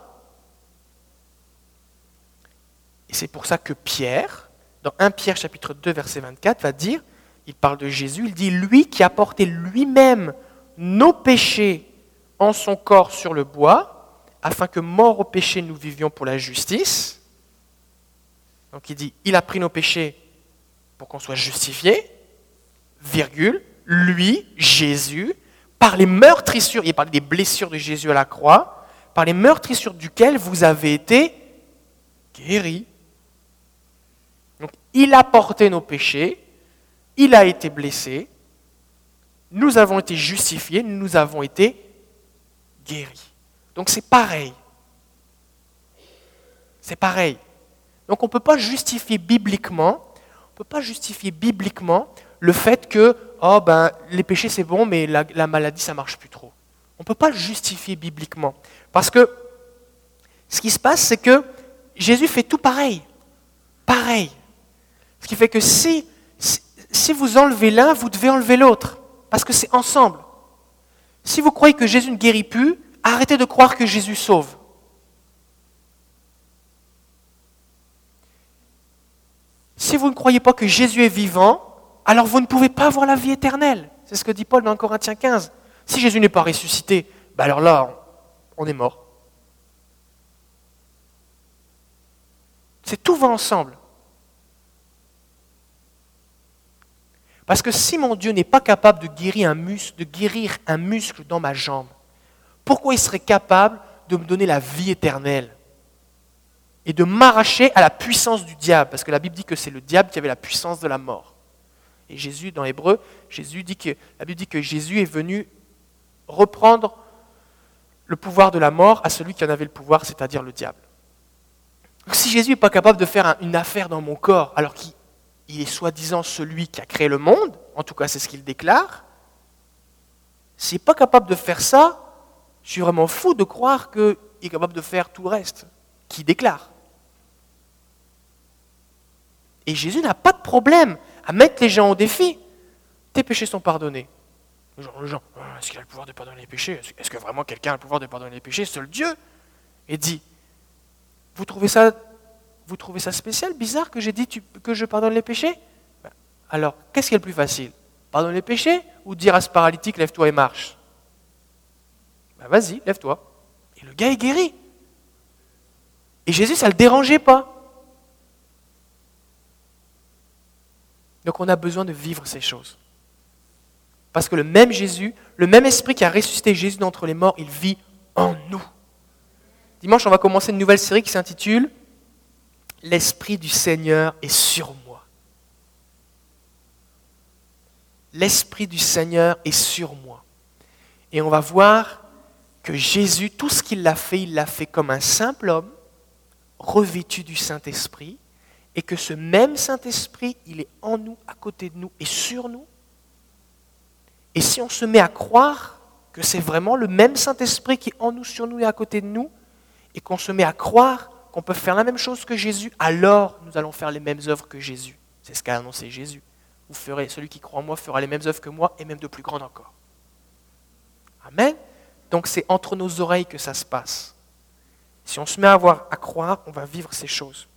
Et c'est pour ça que Pierre, dans 1 Pierre chapitre 2 verset 24, va dire, il parle de Jésus, il dit, lui qui a porté lui-même nos péchés en son corps sur le bois, afin que mort au péché, nous vivions pour la justice. Donc il dit, il a pris nos péchés pour qu'on soit justifié, virgule, lui, Jésus, par les meurtrissures, il parle des blessures de Jésus à la croix, par les meurtrissures duquel vous avez été guéris. Donc il a porté nos péchés, il a été blessé, nous avons été justifiés, nous avons été guéris. Donc c'est pareil. C'est pareil. Donc on ne peut pas justifier bibliquement, on peut pas justifier bibliquement le fait que oh ben les péchés c'est bon mais la, la, maladie ça marche plus trop. On ne peut pas le justifier bibliquement parce que ce qui se passe c'est que Jésus fait tout pareil, pareil. Ce qui fait que si si vous enlevez l'un, vous devez enlever l'autre parce que c'est ensemble. Si vous croyez que Jésus ne guérit plus, Arrêtez de croire que Jésus sauve. Si vous ne croyez pas que Jésus est vivant, alors vous ne pouvez pas avoir la vie éternelle. C'est ce que dit Paul dans Corinthiens 15. Si Jésus n'est pas ressuscité, ben alors là, on est mort. C'est tout va ensemble. Parce que si mon Dieu n'est pas capable de guérir un muscle, de guérir un muscle dans ma jambe, pourquoi il serait capable de me donner la vie éternelle et de m'arracher à la puissance du diable? Parce que la Bible dit que c'est le diable qui avait la puissance de la mort. Et Jésus, dans Hébreu, Jésus dit que, la Bible dit que Jésus est venu reprendre le pouvoir de la mort à celui qui en avait le pouvoir, c'est-à-dire le diable. Si Jésus n'est pas capable de faire une affaire dans mon corps, alors qu'il est soi-disant celui qui a créé le monde, en tout cas c'est ce qu'il déclare, s'il n'est pas capable de faire ça, je suis vraiment fou de croire qu'il est capable de faire tout le reste, qui déclare. Et Jésus n'a pas de problème à mettre les gens au défi. Tes péchés sont pardonnés. Genre, ah, est-ce qu'il a le pouvoir de pardonner les péchés? Est-ce que vraiment quelqu'un a le pouvoir de pardonner les péchés? Seul Dieu Et dit, vous trouvez ça, vous trouvez ça spécial, bizarre que j'ai dit que je pardonne les péchés? Ben, Alors, qu'est-ce qui est le plus facile? Pardonner les péchés ou dire à ce paralytique, lève-toi et marche? Ben, vas-y, lève-toi. Et le gars est guéri. Et Jésus, ça ne le dérangeait pas. Donc on a besoin de vivre ces choses. Parce que le même Jésus, le même esprit qui a ressuscité Jésus d'entre les morts, il vit en nous. Dimanche, on va commencer une nouvelle série qui s'intitule L'Esprit du Seigneur est sur moi. L'Esprit du Seigneur est sur moi. Et on va voir que Jésus, tout ce qu'il a fait, il l'a fait comme un simple homme, revêtu du Saint-Esprit, et que ce même Saint-Esprit, il est en nous, à côté de nous et sur nous. Et si on se met à croire que c'est vraiment le même Saint-Esprit qui est en nous, sur nous et à côté de nous, et qu'on se met à croire qu'on peut faire la même chose que Jésus, alors nous allons faire les mêmes œuvres que Jésus. C'est ce qu'a annoncé Jésus. Vous ferez, celui qui croit en moi fera les mêmes œuvres que moi, et même de plus grandes encore. Amen. Donc c'est entre nos oreilles que ça se passe. Si on se met à, voir, à croire, on va vivre ces choses.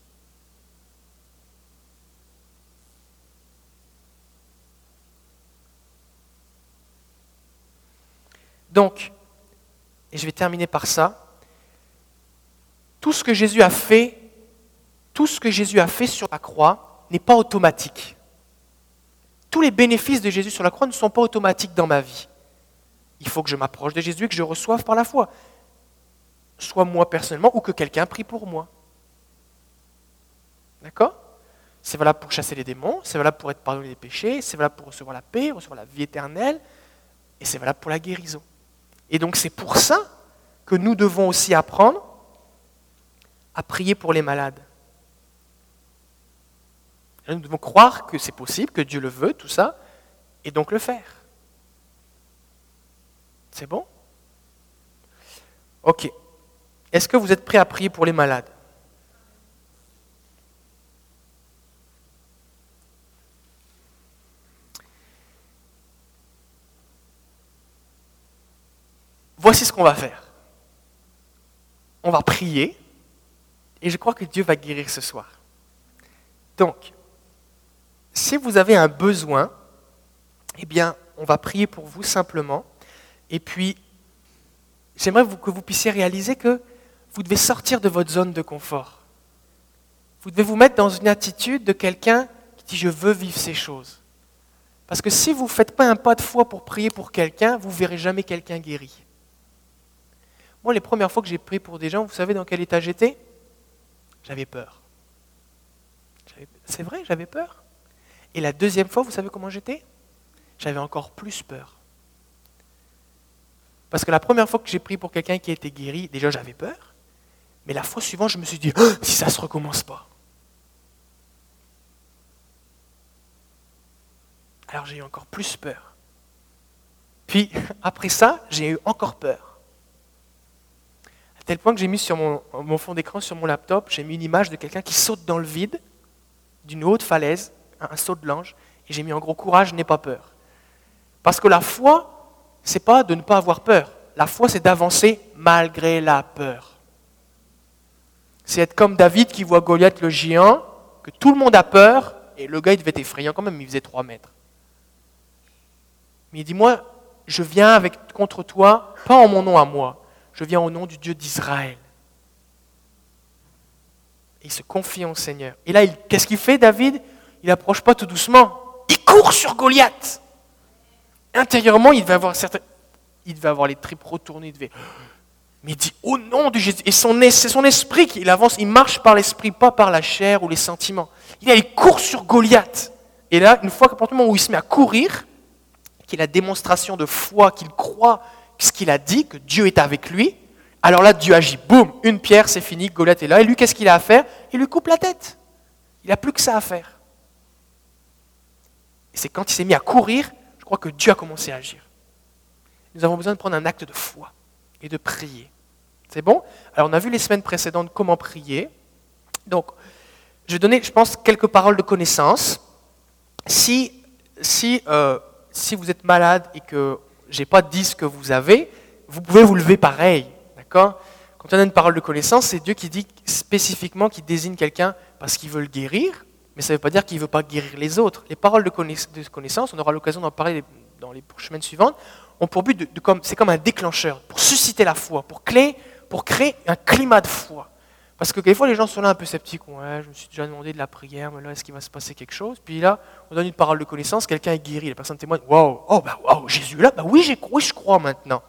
Donc, et je vais terminer par ça, tout ce que Jésus a fait, tout ce que Jésus a fait sur la croix n'est pas automatique. Tous les bénéfices de Jésus sur la croix ne sont pas automatiques dans ma vie. Il faut que je m'approche de Jésus et que je reçoive par la foi. Soit moi personnellement ou que quelqu'un prie pour moi. D'accord? C'est valable pour chasser les démons, c'est valable pour être pardonné des péchés, c'est valable pour recevoir la paix, recevoir la vie éternelle, et c'est valable pour la guérison. Et donc c'est pour ça que nous devons aussi apprendre à prier pour les malades. nous devons croire que c'est possible, que Dieu le veut, tout ça, et donc le faire. C'est bon? Ok. Est-ce que vous êtes prêts à prier pour les malades? Voici ce qu'on va faire. On va prier et je crois que Dieu va guérir ce soir. Donc, si vous avez un besoin, eh bien, on va prier pour vous simplement. Et puis, j'aimerais que vous puissiez réaliser que vous devez sortir de votre zone de confort. Vous devez vous mettre dans une attitude de quelqu'un qui dit je veux vivre ces choses. Parce que si vous ne faites pas un pas de foi pour prier pour quelqu'un, vous ne verrez jamais quelqu'un guéri. Moi, les premières fois que j'ai prié pour des gens, vous savez dans quel état j'étais? J'avais peur. C'est vrai, j'avais peur. Et la deuxième fois, vous savez comment j'étais? J'avais encore plus peur. Parce que la première fois que j'ai prié pour quelqu'un qui a été guéri, déjà j'avais peur. Mais la fois suivante, je me suis dit, oh, si ça ne se recommence pas. Alors j'ai eu encore plus peur. Puis [LAUGHS] après ça, j'ai eu encore peur tel point que j'ai mis sur mon, fond d'écran, sur mon laptop, j'ai mis une image de quelqu'un qui saute dans le vide, d'une haute falaise, un, saut de l'ange, et j'ai mis en gros courage, n'aie pas peur. Parce que la foi, c'est pas de ne pas avoir peur. La foi, c'est d'avancer malgré la peur. C'est être comme David qui voit Goliath le géant, que tout le monde a peur, et le gars, il devait être effrayant quand même, il faisait 3 mètres. Mais il dit, moi, je viens contre toi, pas en mon nom à moi, je viens au nom du Dieu d'Israël. Il se confie en Seigneur. Et là, qu'est-ce qu'il fait, David? Il n'approche pas tout doucement. Il court sur Goliath. Intérieurement, il devait avoir certains... il devait avoir les tripes retournées. Devait... Mais il dit au nom de Jésus. Et c'est son esprit qui avance. Il marche par l'esprit, pas par la chair ou les sentiments. Il, court sur Goliath. Et là, une fois qu'à moment où il se met à courir, qui est la démonstration de foi qu'il croit ce qu'il a dit, que Dieu est avec lui, alors là, Dieu agit. Boum, une pierre, c'est fini, Goliath est là. Et lui, qu'est-ce qu'il a à faire? Il lui coupe la tête. Il n'a plus que ça à faire. Et c'est quand il s'est mis à courir, je crois que Dieu a commencé à agir. Nous avons besoin de prendre un acte de foi et de prier. C'est bon? Alors on a vu les semaines précédentes comment prier. Donc, je vais donner, je pense, quelques paroles de connaissance. Si, si, euh, si vous êtes malade et que n'ai pas dit ce que vous avez, vous pouvez vous lever pareil. D'accord? Quand on a une parole de connaissance, c'est Dieu qui dit spécifiquement qu'il désigne quelqu'un parce qu'il veut le guérir, mais ça ne veut pas dire qu'il ne veut pas guérir les autres. Les paroles de connaissance, on aura l'occasion d'en parler dans les semaines suivantes, ont pour but de, c'est comme un déclencheur, pour susciter la foi, pour créer un climat de foi. Parce que quelquefois, les gens sont là un peu sceptiques. Ouais, je me suis déjà demandé de la prière, mais là, est-ce qu'il va se passer quelque chose? Puis là, on donne une parole de connaissance, quelqu'un est guéri, la personne témoigne Waouh, oh, bah, wow, Jésus là, bah oui, oui, je crois maintenant.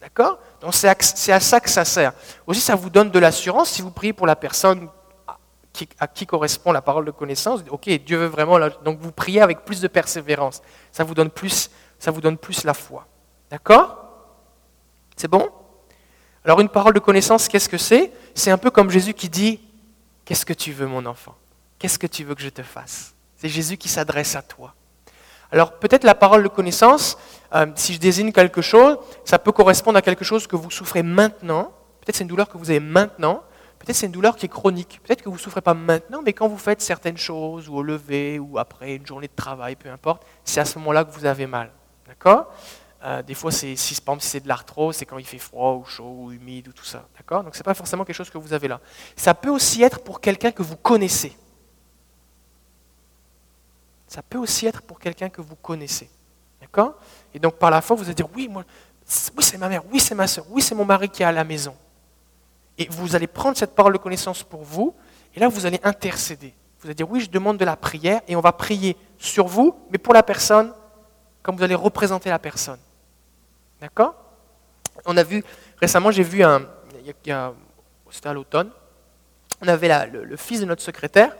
D'accord? Donc c'est à, ça que ça sert. Aussi, ça vous donne de l'assurance si vous priez pour la personne à qui correspond la parole de connaissance. Ok, Dieu veut vraiment. Donc vous priez avec plus de persévérance. Ça vous donne plus, ça vous donne plus la foi. D'accord? C'est bon? Alors une parole de connaissance, qu'est-ce que c'est? C'est un peu comme Jésus qui dit, qu'est-ce que tu veux mon enfant? Qu'est-ce que tu veux que je te fasse C'est Jésus qui s'adresse à toi. Alors peut-être la parole de connaissance, euh, si je désigne quelque chose, ça peut correspondre à quelque chose que vous souffrez maintenant. Peut-être c'est une douleur que vous avez maintenant. Peut-être c'est une douleur qui est chronique. Peut-être que vous ne souffrez pas maintenant, mais quand vous faites certaines choses, ou au lever, ou après une journée de travail, peu importe, c'est à ce moment-là que vous avez mal. D'accord? Euh, des fois, c'est, si, c'est de l'arthrose, c'est quand il fait froid ou chaud ou humide ou tout ça. D'accord? Donc, ce n'est pas forcément quelque chose que vous avez là. Ça peut aussi être pour quelqu'un que vous connaissez. Ça peut aussi être pour quelqu'un que vous connaissez. D'accord? Et donc, par la foi, vous allez dire Oui, moi, Oui, c'est ma mère, oui, c'est ma soeur, oui, c'est mon mari qui est à la maison. Et vous allez prendre cette parole de connaissance pour vous, et là, vous allez intercéder. Vous allez dire, oui, je demande de la prière, et on va prier sur vous, mais pour la personne, comme vous allez représenter la personne. D'accord? On a vu, récemment, j'ai vu un, c'était à l'automne, on avait le, fils de notre secrétaire,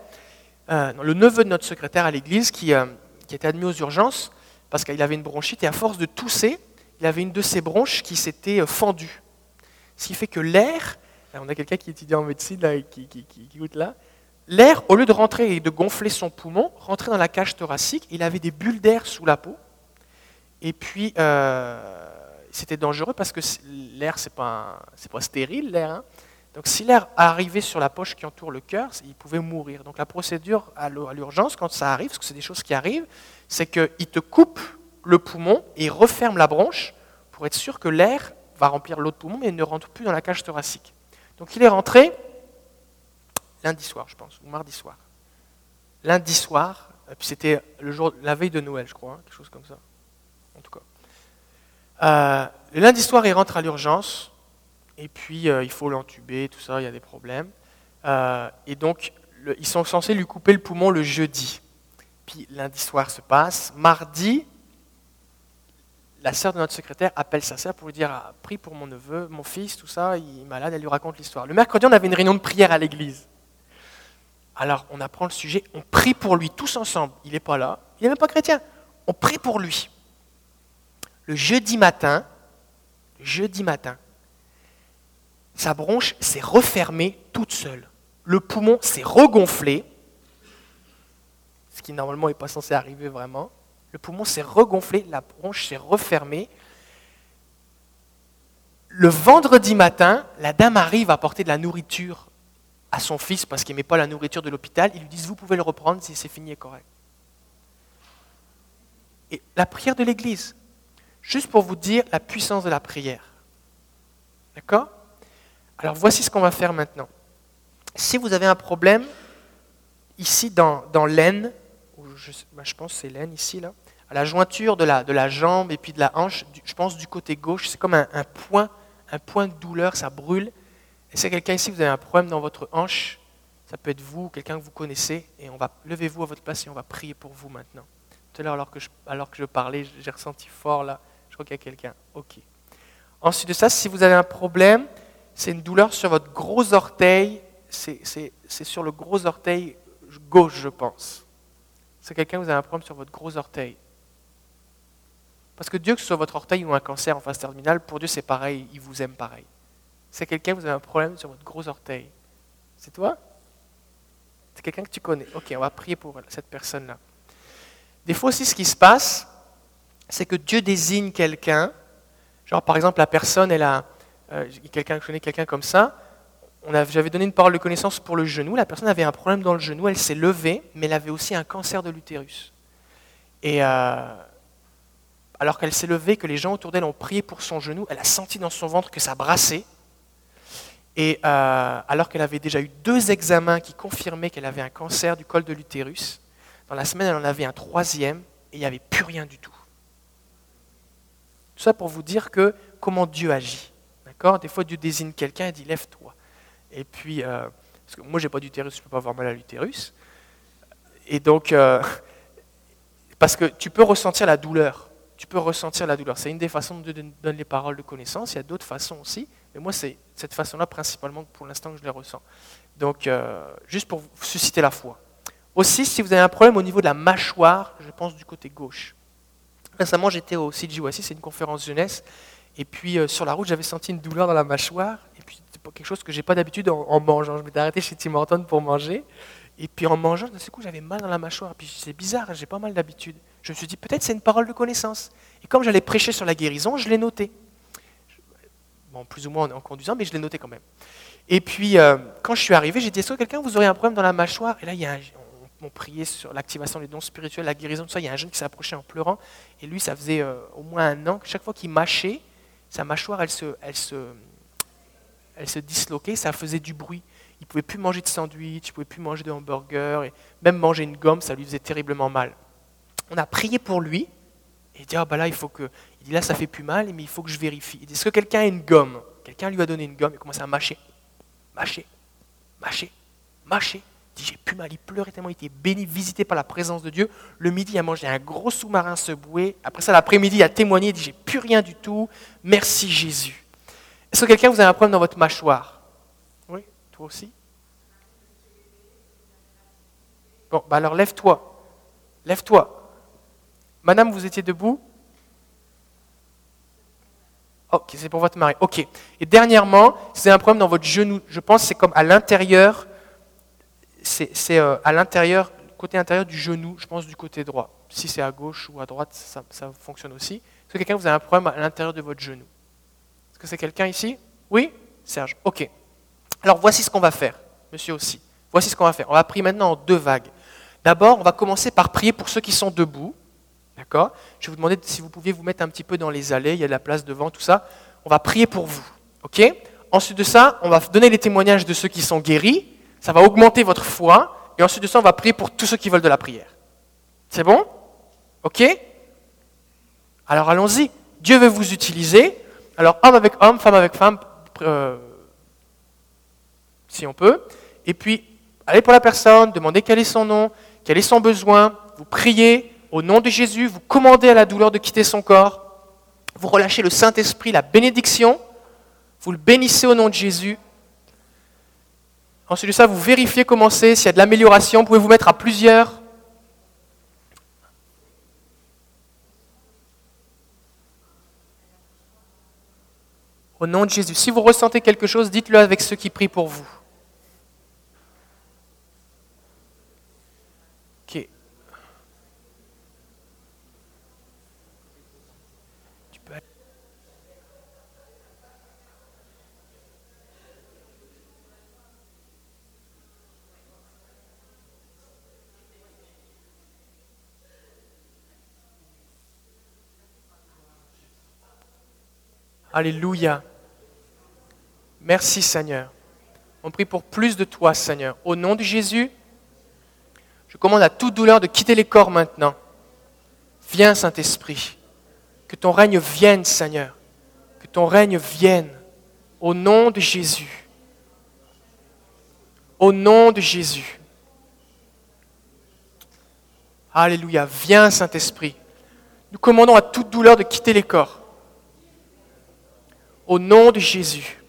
euh, le neveu de notre secrétaire à l'église qui, euh, qui était admis aux urgences parce qu'il avait une bronchite et à force de tousser, il avait une de ses bronches qui s'était euh, fendue. Ce qui fait que l'air, on a quelqu'un qui étudie en médecine là, qui, qui, goûte là, l'air, au lieu de rentrer et de gonfler son poumon, rentrait dans la cage thoracique, il avait des bulles d'air sous la peau. Et puis, c'était dangereux parce que l'air, ce n'est pas, pas, stérile, l'air. Hein. Donc si l'air arrivait sur la poche qui entoure le cœur, il pouvait mourir. Donc la procédure à l'urgence, quand ça arrive, parce que c'est des choses qui arrivent, c'est qu'il te coupe le poumon et referme la bronche pour être sûr que l'air va remplir l'autre poumon mais ne rentre plus dans la cage thoracique. Donc il est rentré lundi soir, je pense, ou mardi soir. Lundi soir, puis c'était le jour, la veille de Noël, je crois, hein, quelque chose comme ça. En tout cas. Euh, le lundi soir, il rentre à l'urgence. Et puis, euh, il faut l'entuber, tout ça, il y a des problèmes. Euh, et donc, ils sont censés lui couper le poumon le jeudi. Puis, lundi soir se passe. Mardi, la sœur de notre secrétaire appelle sa sœur pour lui dire ah, Prie pour mon neveu, mon fils, tout ça, il est malade, elle lui raconte l'histoire. Le mercredi, on avait une réunion de prière à l'église. Alors, on apprend le sujet, on prie pour lui tous ensemble. Il n'est pas là, il n'est même pas chrétien. On prie pour lui. Le jeudi matin, jeudi matin, sa bronche s'est refermée toute seule. Le poumon s'est regonflé, ce qui normalement n'est pas censé arriver vraiment. Le poumon s'est regonflé, la bronche s'est refermée. Le vendredi matin, la dame arrive à porter de la nourriture à son fils parce qu'il n'aimait pas la nourriture de l'hôpital. Ils lui disent, vous pouvez le reprendre si c'est fini et correct. Et la prière de l'Église, juste pour vous dire la puissance de la prière. D'accord? Alors voici ce qu'on va faire maintenant. Si vous avez un problème ici dans, dans l'aine, je, bah, je, pense que c'est l'aine ici, là, à la jointure de la, de la jambe et puis de la hanche, je pense du côté gauche, c'est comme un, point, un point de douleur, ça brûle. Et c'est quelqu'un ici, vous avez un problème dans votre hanche, ça peut être vous, quelqu'un que vous connaissez, et on va levez-vous à votre place et on va prier pour vous maintenant. Tout à l'heure, alors que je, alors que je parlais, j'ai ressenti fort là, je crois qu'il y a quelqu'un. Ok. Ensuite de ça, si vous avez un problème, c'est une douleur sur votre gros orteil, c'est sur le gros orteil gauche, je pense. C'est quelqu'un, vous avez un problème sur votre gros orteil. Parce que Dieu, que ce soit votre orteil ou un cancer en phase terminale, pour Dieu c'est pareil, il vous aime pareil. C'est quelqu'un, vous avez un problème sur votre gros orteil. C'est toi? C'est quelqu'un que tu connais. Ok, on va prier pour cette personne-là. Des fois aussi, ce qui se passe, c'est que Dieu désigne quelqu'un. Genre, par exemple, la personne, elle a, euh, quelqu'un, je connais quelqu'un comme ça, j'avais donné une parole de connaissance pour le genou, la personne avait un problème dans le genou, elle s'est levée, mais elle avait aussi un cancer de l'utérus. Et euh, alors qu'elle s'est levée, que les gens autour d'elle ont prié pour son genou, elle a senti dans son ventre que ça brassait. Et euh, alors qu'elle avait déjà eu deux examens qui confirmaient qu'elle avait un cancer du col de l'utérus, dans la semaine elle en avait un troisième et il n'y avait plus rien du tout. Tout ça pour vous dire que comment Dieu agit. Des fois, Dieu désigne quelqu'un et dit lève-toi. Et puis, euh, parce que moi, j'ai pas d'utérus, je ne peux pas avoir mal à l'utérus. Et donc, euh, [LAUGHS] parce que tu peux ressentir la douleur. Tu peux ressentir la douleur. C'est une des façons de donner les paroles de connaissance. Il y a d'autres façons aussi. Mais moi, c'est cette façon-là principalement pour l'instant que je les ressens. Donc, euh, juste pour susciter la foi. Aussi, si vous avez un problème au niveau de la mâchoire, je pense du côté gauche. Récemment, j'étais au CGOSI, c'est une conférence jeunesse, et puis euh, sur la route, j'avais senti une douleur dans la mâchoire. Et puis c'est pas quelque chose que j'ai pas d'habitude en, mangeant. Je m'étais arrêté chez Tim Horton pour manger. Et puis en mangeant, d'un coup, j'avais mal dans la mâchoire. Et puis c'est bizarre, j'ai pas mal d'habitude. Je me suis dit, peut-être c'est une parole de connaissance. Et comme j'allais prêcher sur la guérison, je l'ai noté. Bon, plus ou moins en, conduisant, mais je l'ai noté quand même. Et puis, euh, quand je suis arrivé, j'ai dit, est-ce que quelqu'un, vous aurez un problème dans la mâchoire? Et là, il y a on, on, priait sur l'activation des dons spirituels, la guérison, tout ça. Il y a un jeune qui s'est approché en pleurant. Et lui, ça faisait euh, au moins un an que chaque fois qu'il mâchait, sa mâchoire, elle se, elle se, elle se disloquait, ça faisait du bruit. Il ne pouvait plus manger de sandwich, il ne pouvait plus manger de hamburger, et même manger une gomme, ça lui faisait terriblement mal. On a prié pour lui, et il dit, ah bah là, il faut que. Il dit, là, ça fait plus mal, mais il faut que je vérifie. Il dit, est-ce que quelqu'un a une gomme? Quelqu'un lui a donné une gomme, il commence à mâcher. Mâcher, mâcher, mâcher. Dit, j'ai plus mal. Il pleurait tellement, il était béni, visité par la présence de Dieu. Le midi, il a mangé un gros sous-marin bouait. Après ça, l'après-midi, il a témoigné, il dit, j'ai plus rien du tout. Merci Jésus. Est-ce que quelqu'un vous a un problème dans votre mâchoire? Oui, toi aussi? Bon, bah alors lève-toi. Lève-toi. Madame, vous étiez debout? Ok, c'est pour votre mari. Ok. Et dernièrement, c'est un problème dans votre genou. Je pense que c'est comme à l'intérieur, c'est euh, à l'intérieur, côté intérieur du genou, je pense du côté droit. Si c'est à gauche ou à droite, ça, ça fonctionne aussi. Est-ce que quelqu'un vous a un problème à l'intérieur de votre genou? Est-ce que c'est quelqu'un ici? Oui? Serge. Ok. Alors voici ce qu'on va faire, monsieur aussi. Voici ce qu'on va faire. On va prier maintenant en deux vagues. D'abord, on va commencer par prier pour ceux qui sont debout. D'accord? Je vais vous demander si vous pouviez vous mettre un petit peu dans les allées, il y a de la place devant, tout ça. On va prier pour vous. OK? Ensuite de ça, on va donner les témoignages de ceux qui sont guéris. Ça va augmenter votre foi. Et ensuite de ça, on va prier pour tous ceux qui veulent de la prière. C'est bon? OK? Alors allons-y. Dieu veut vous utiliser. Alors homme avec homme, femme avec femme, euh, si on peut. Et puis, allez pour la personne, demandez quel est son nom, quel est son besoin, vous priez au nom de Jésus, vous commandez à la douleur de quitter son corps, vous relâchez le Saint-Esprit, la bénédiction, vous le bénissez au nom de Jésus. Ensuite de ça, vous vérifiez comment c'est, s'il y a de l'amélioration, pouvez vous mettre à plusieurs? Au nom de Jésus. Si vous ressentez quelque chose, dites-le avec ceux qui prient pour vous. Alléluia. Merci Seigneur. On prie pour plus de toi Seigneur. Au nom de Jésus, je commande à toute douleur de quitter les corps maintenant. Viens Saint-Esprit. Que ton règne vienne Seigneur. Que ton règne vienne. Au nom de Jésus. Au nom de Jésus. Alléluia. Viens Saint-Esprit. Nous commandons à toute douleur de quitter les corps. Au nom de Jésus.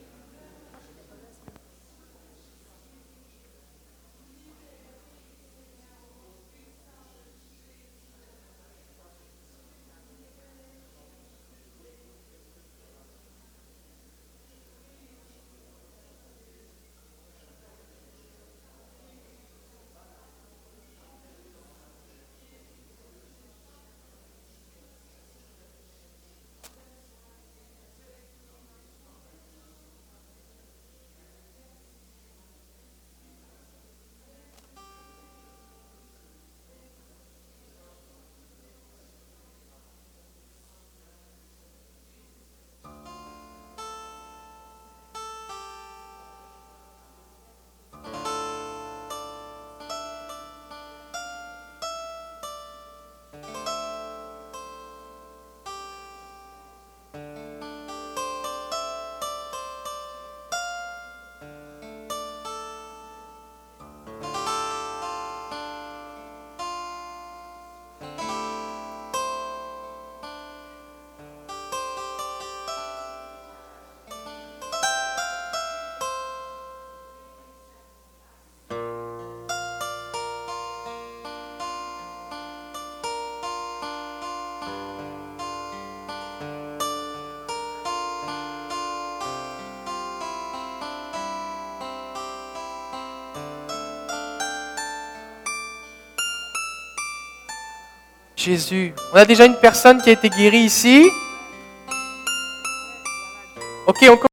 Jésus. On a déjà une personne qui a été guérie ici. Ok, on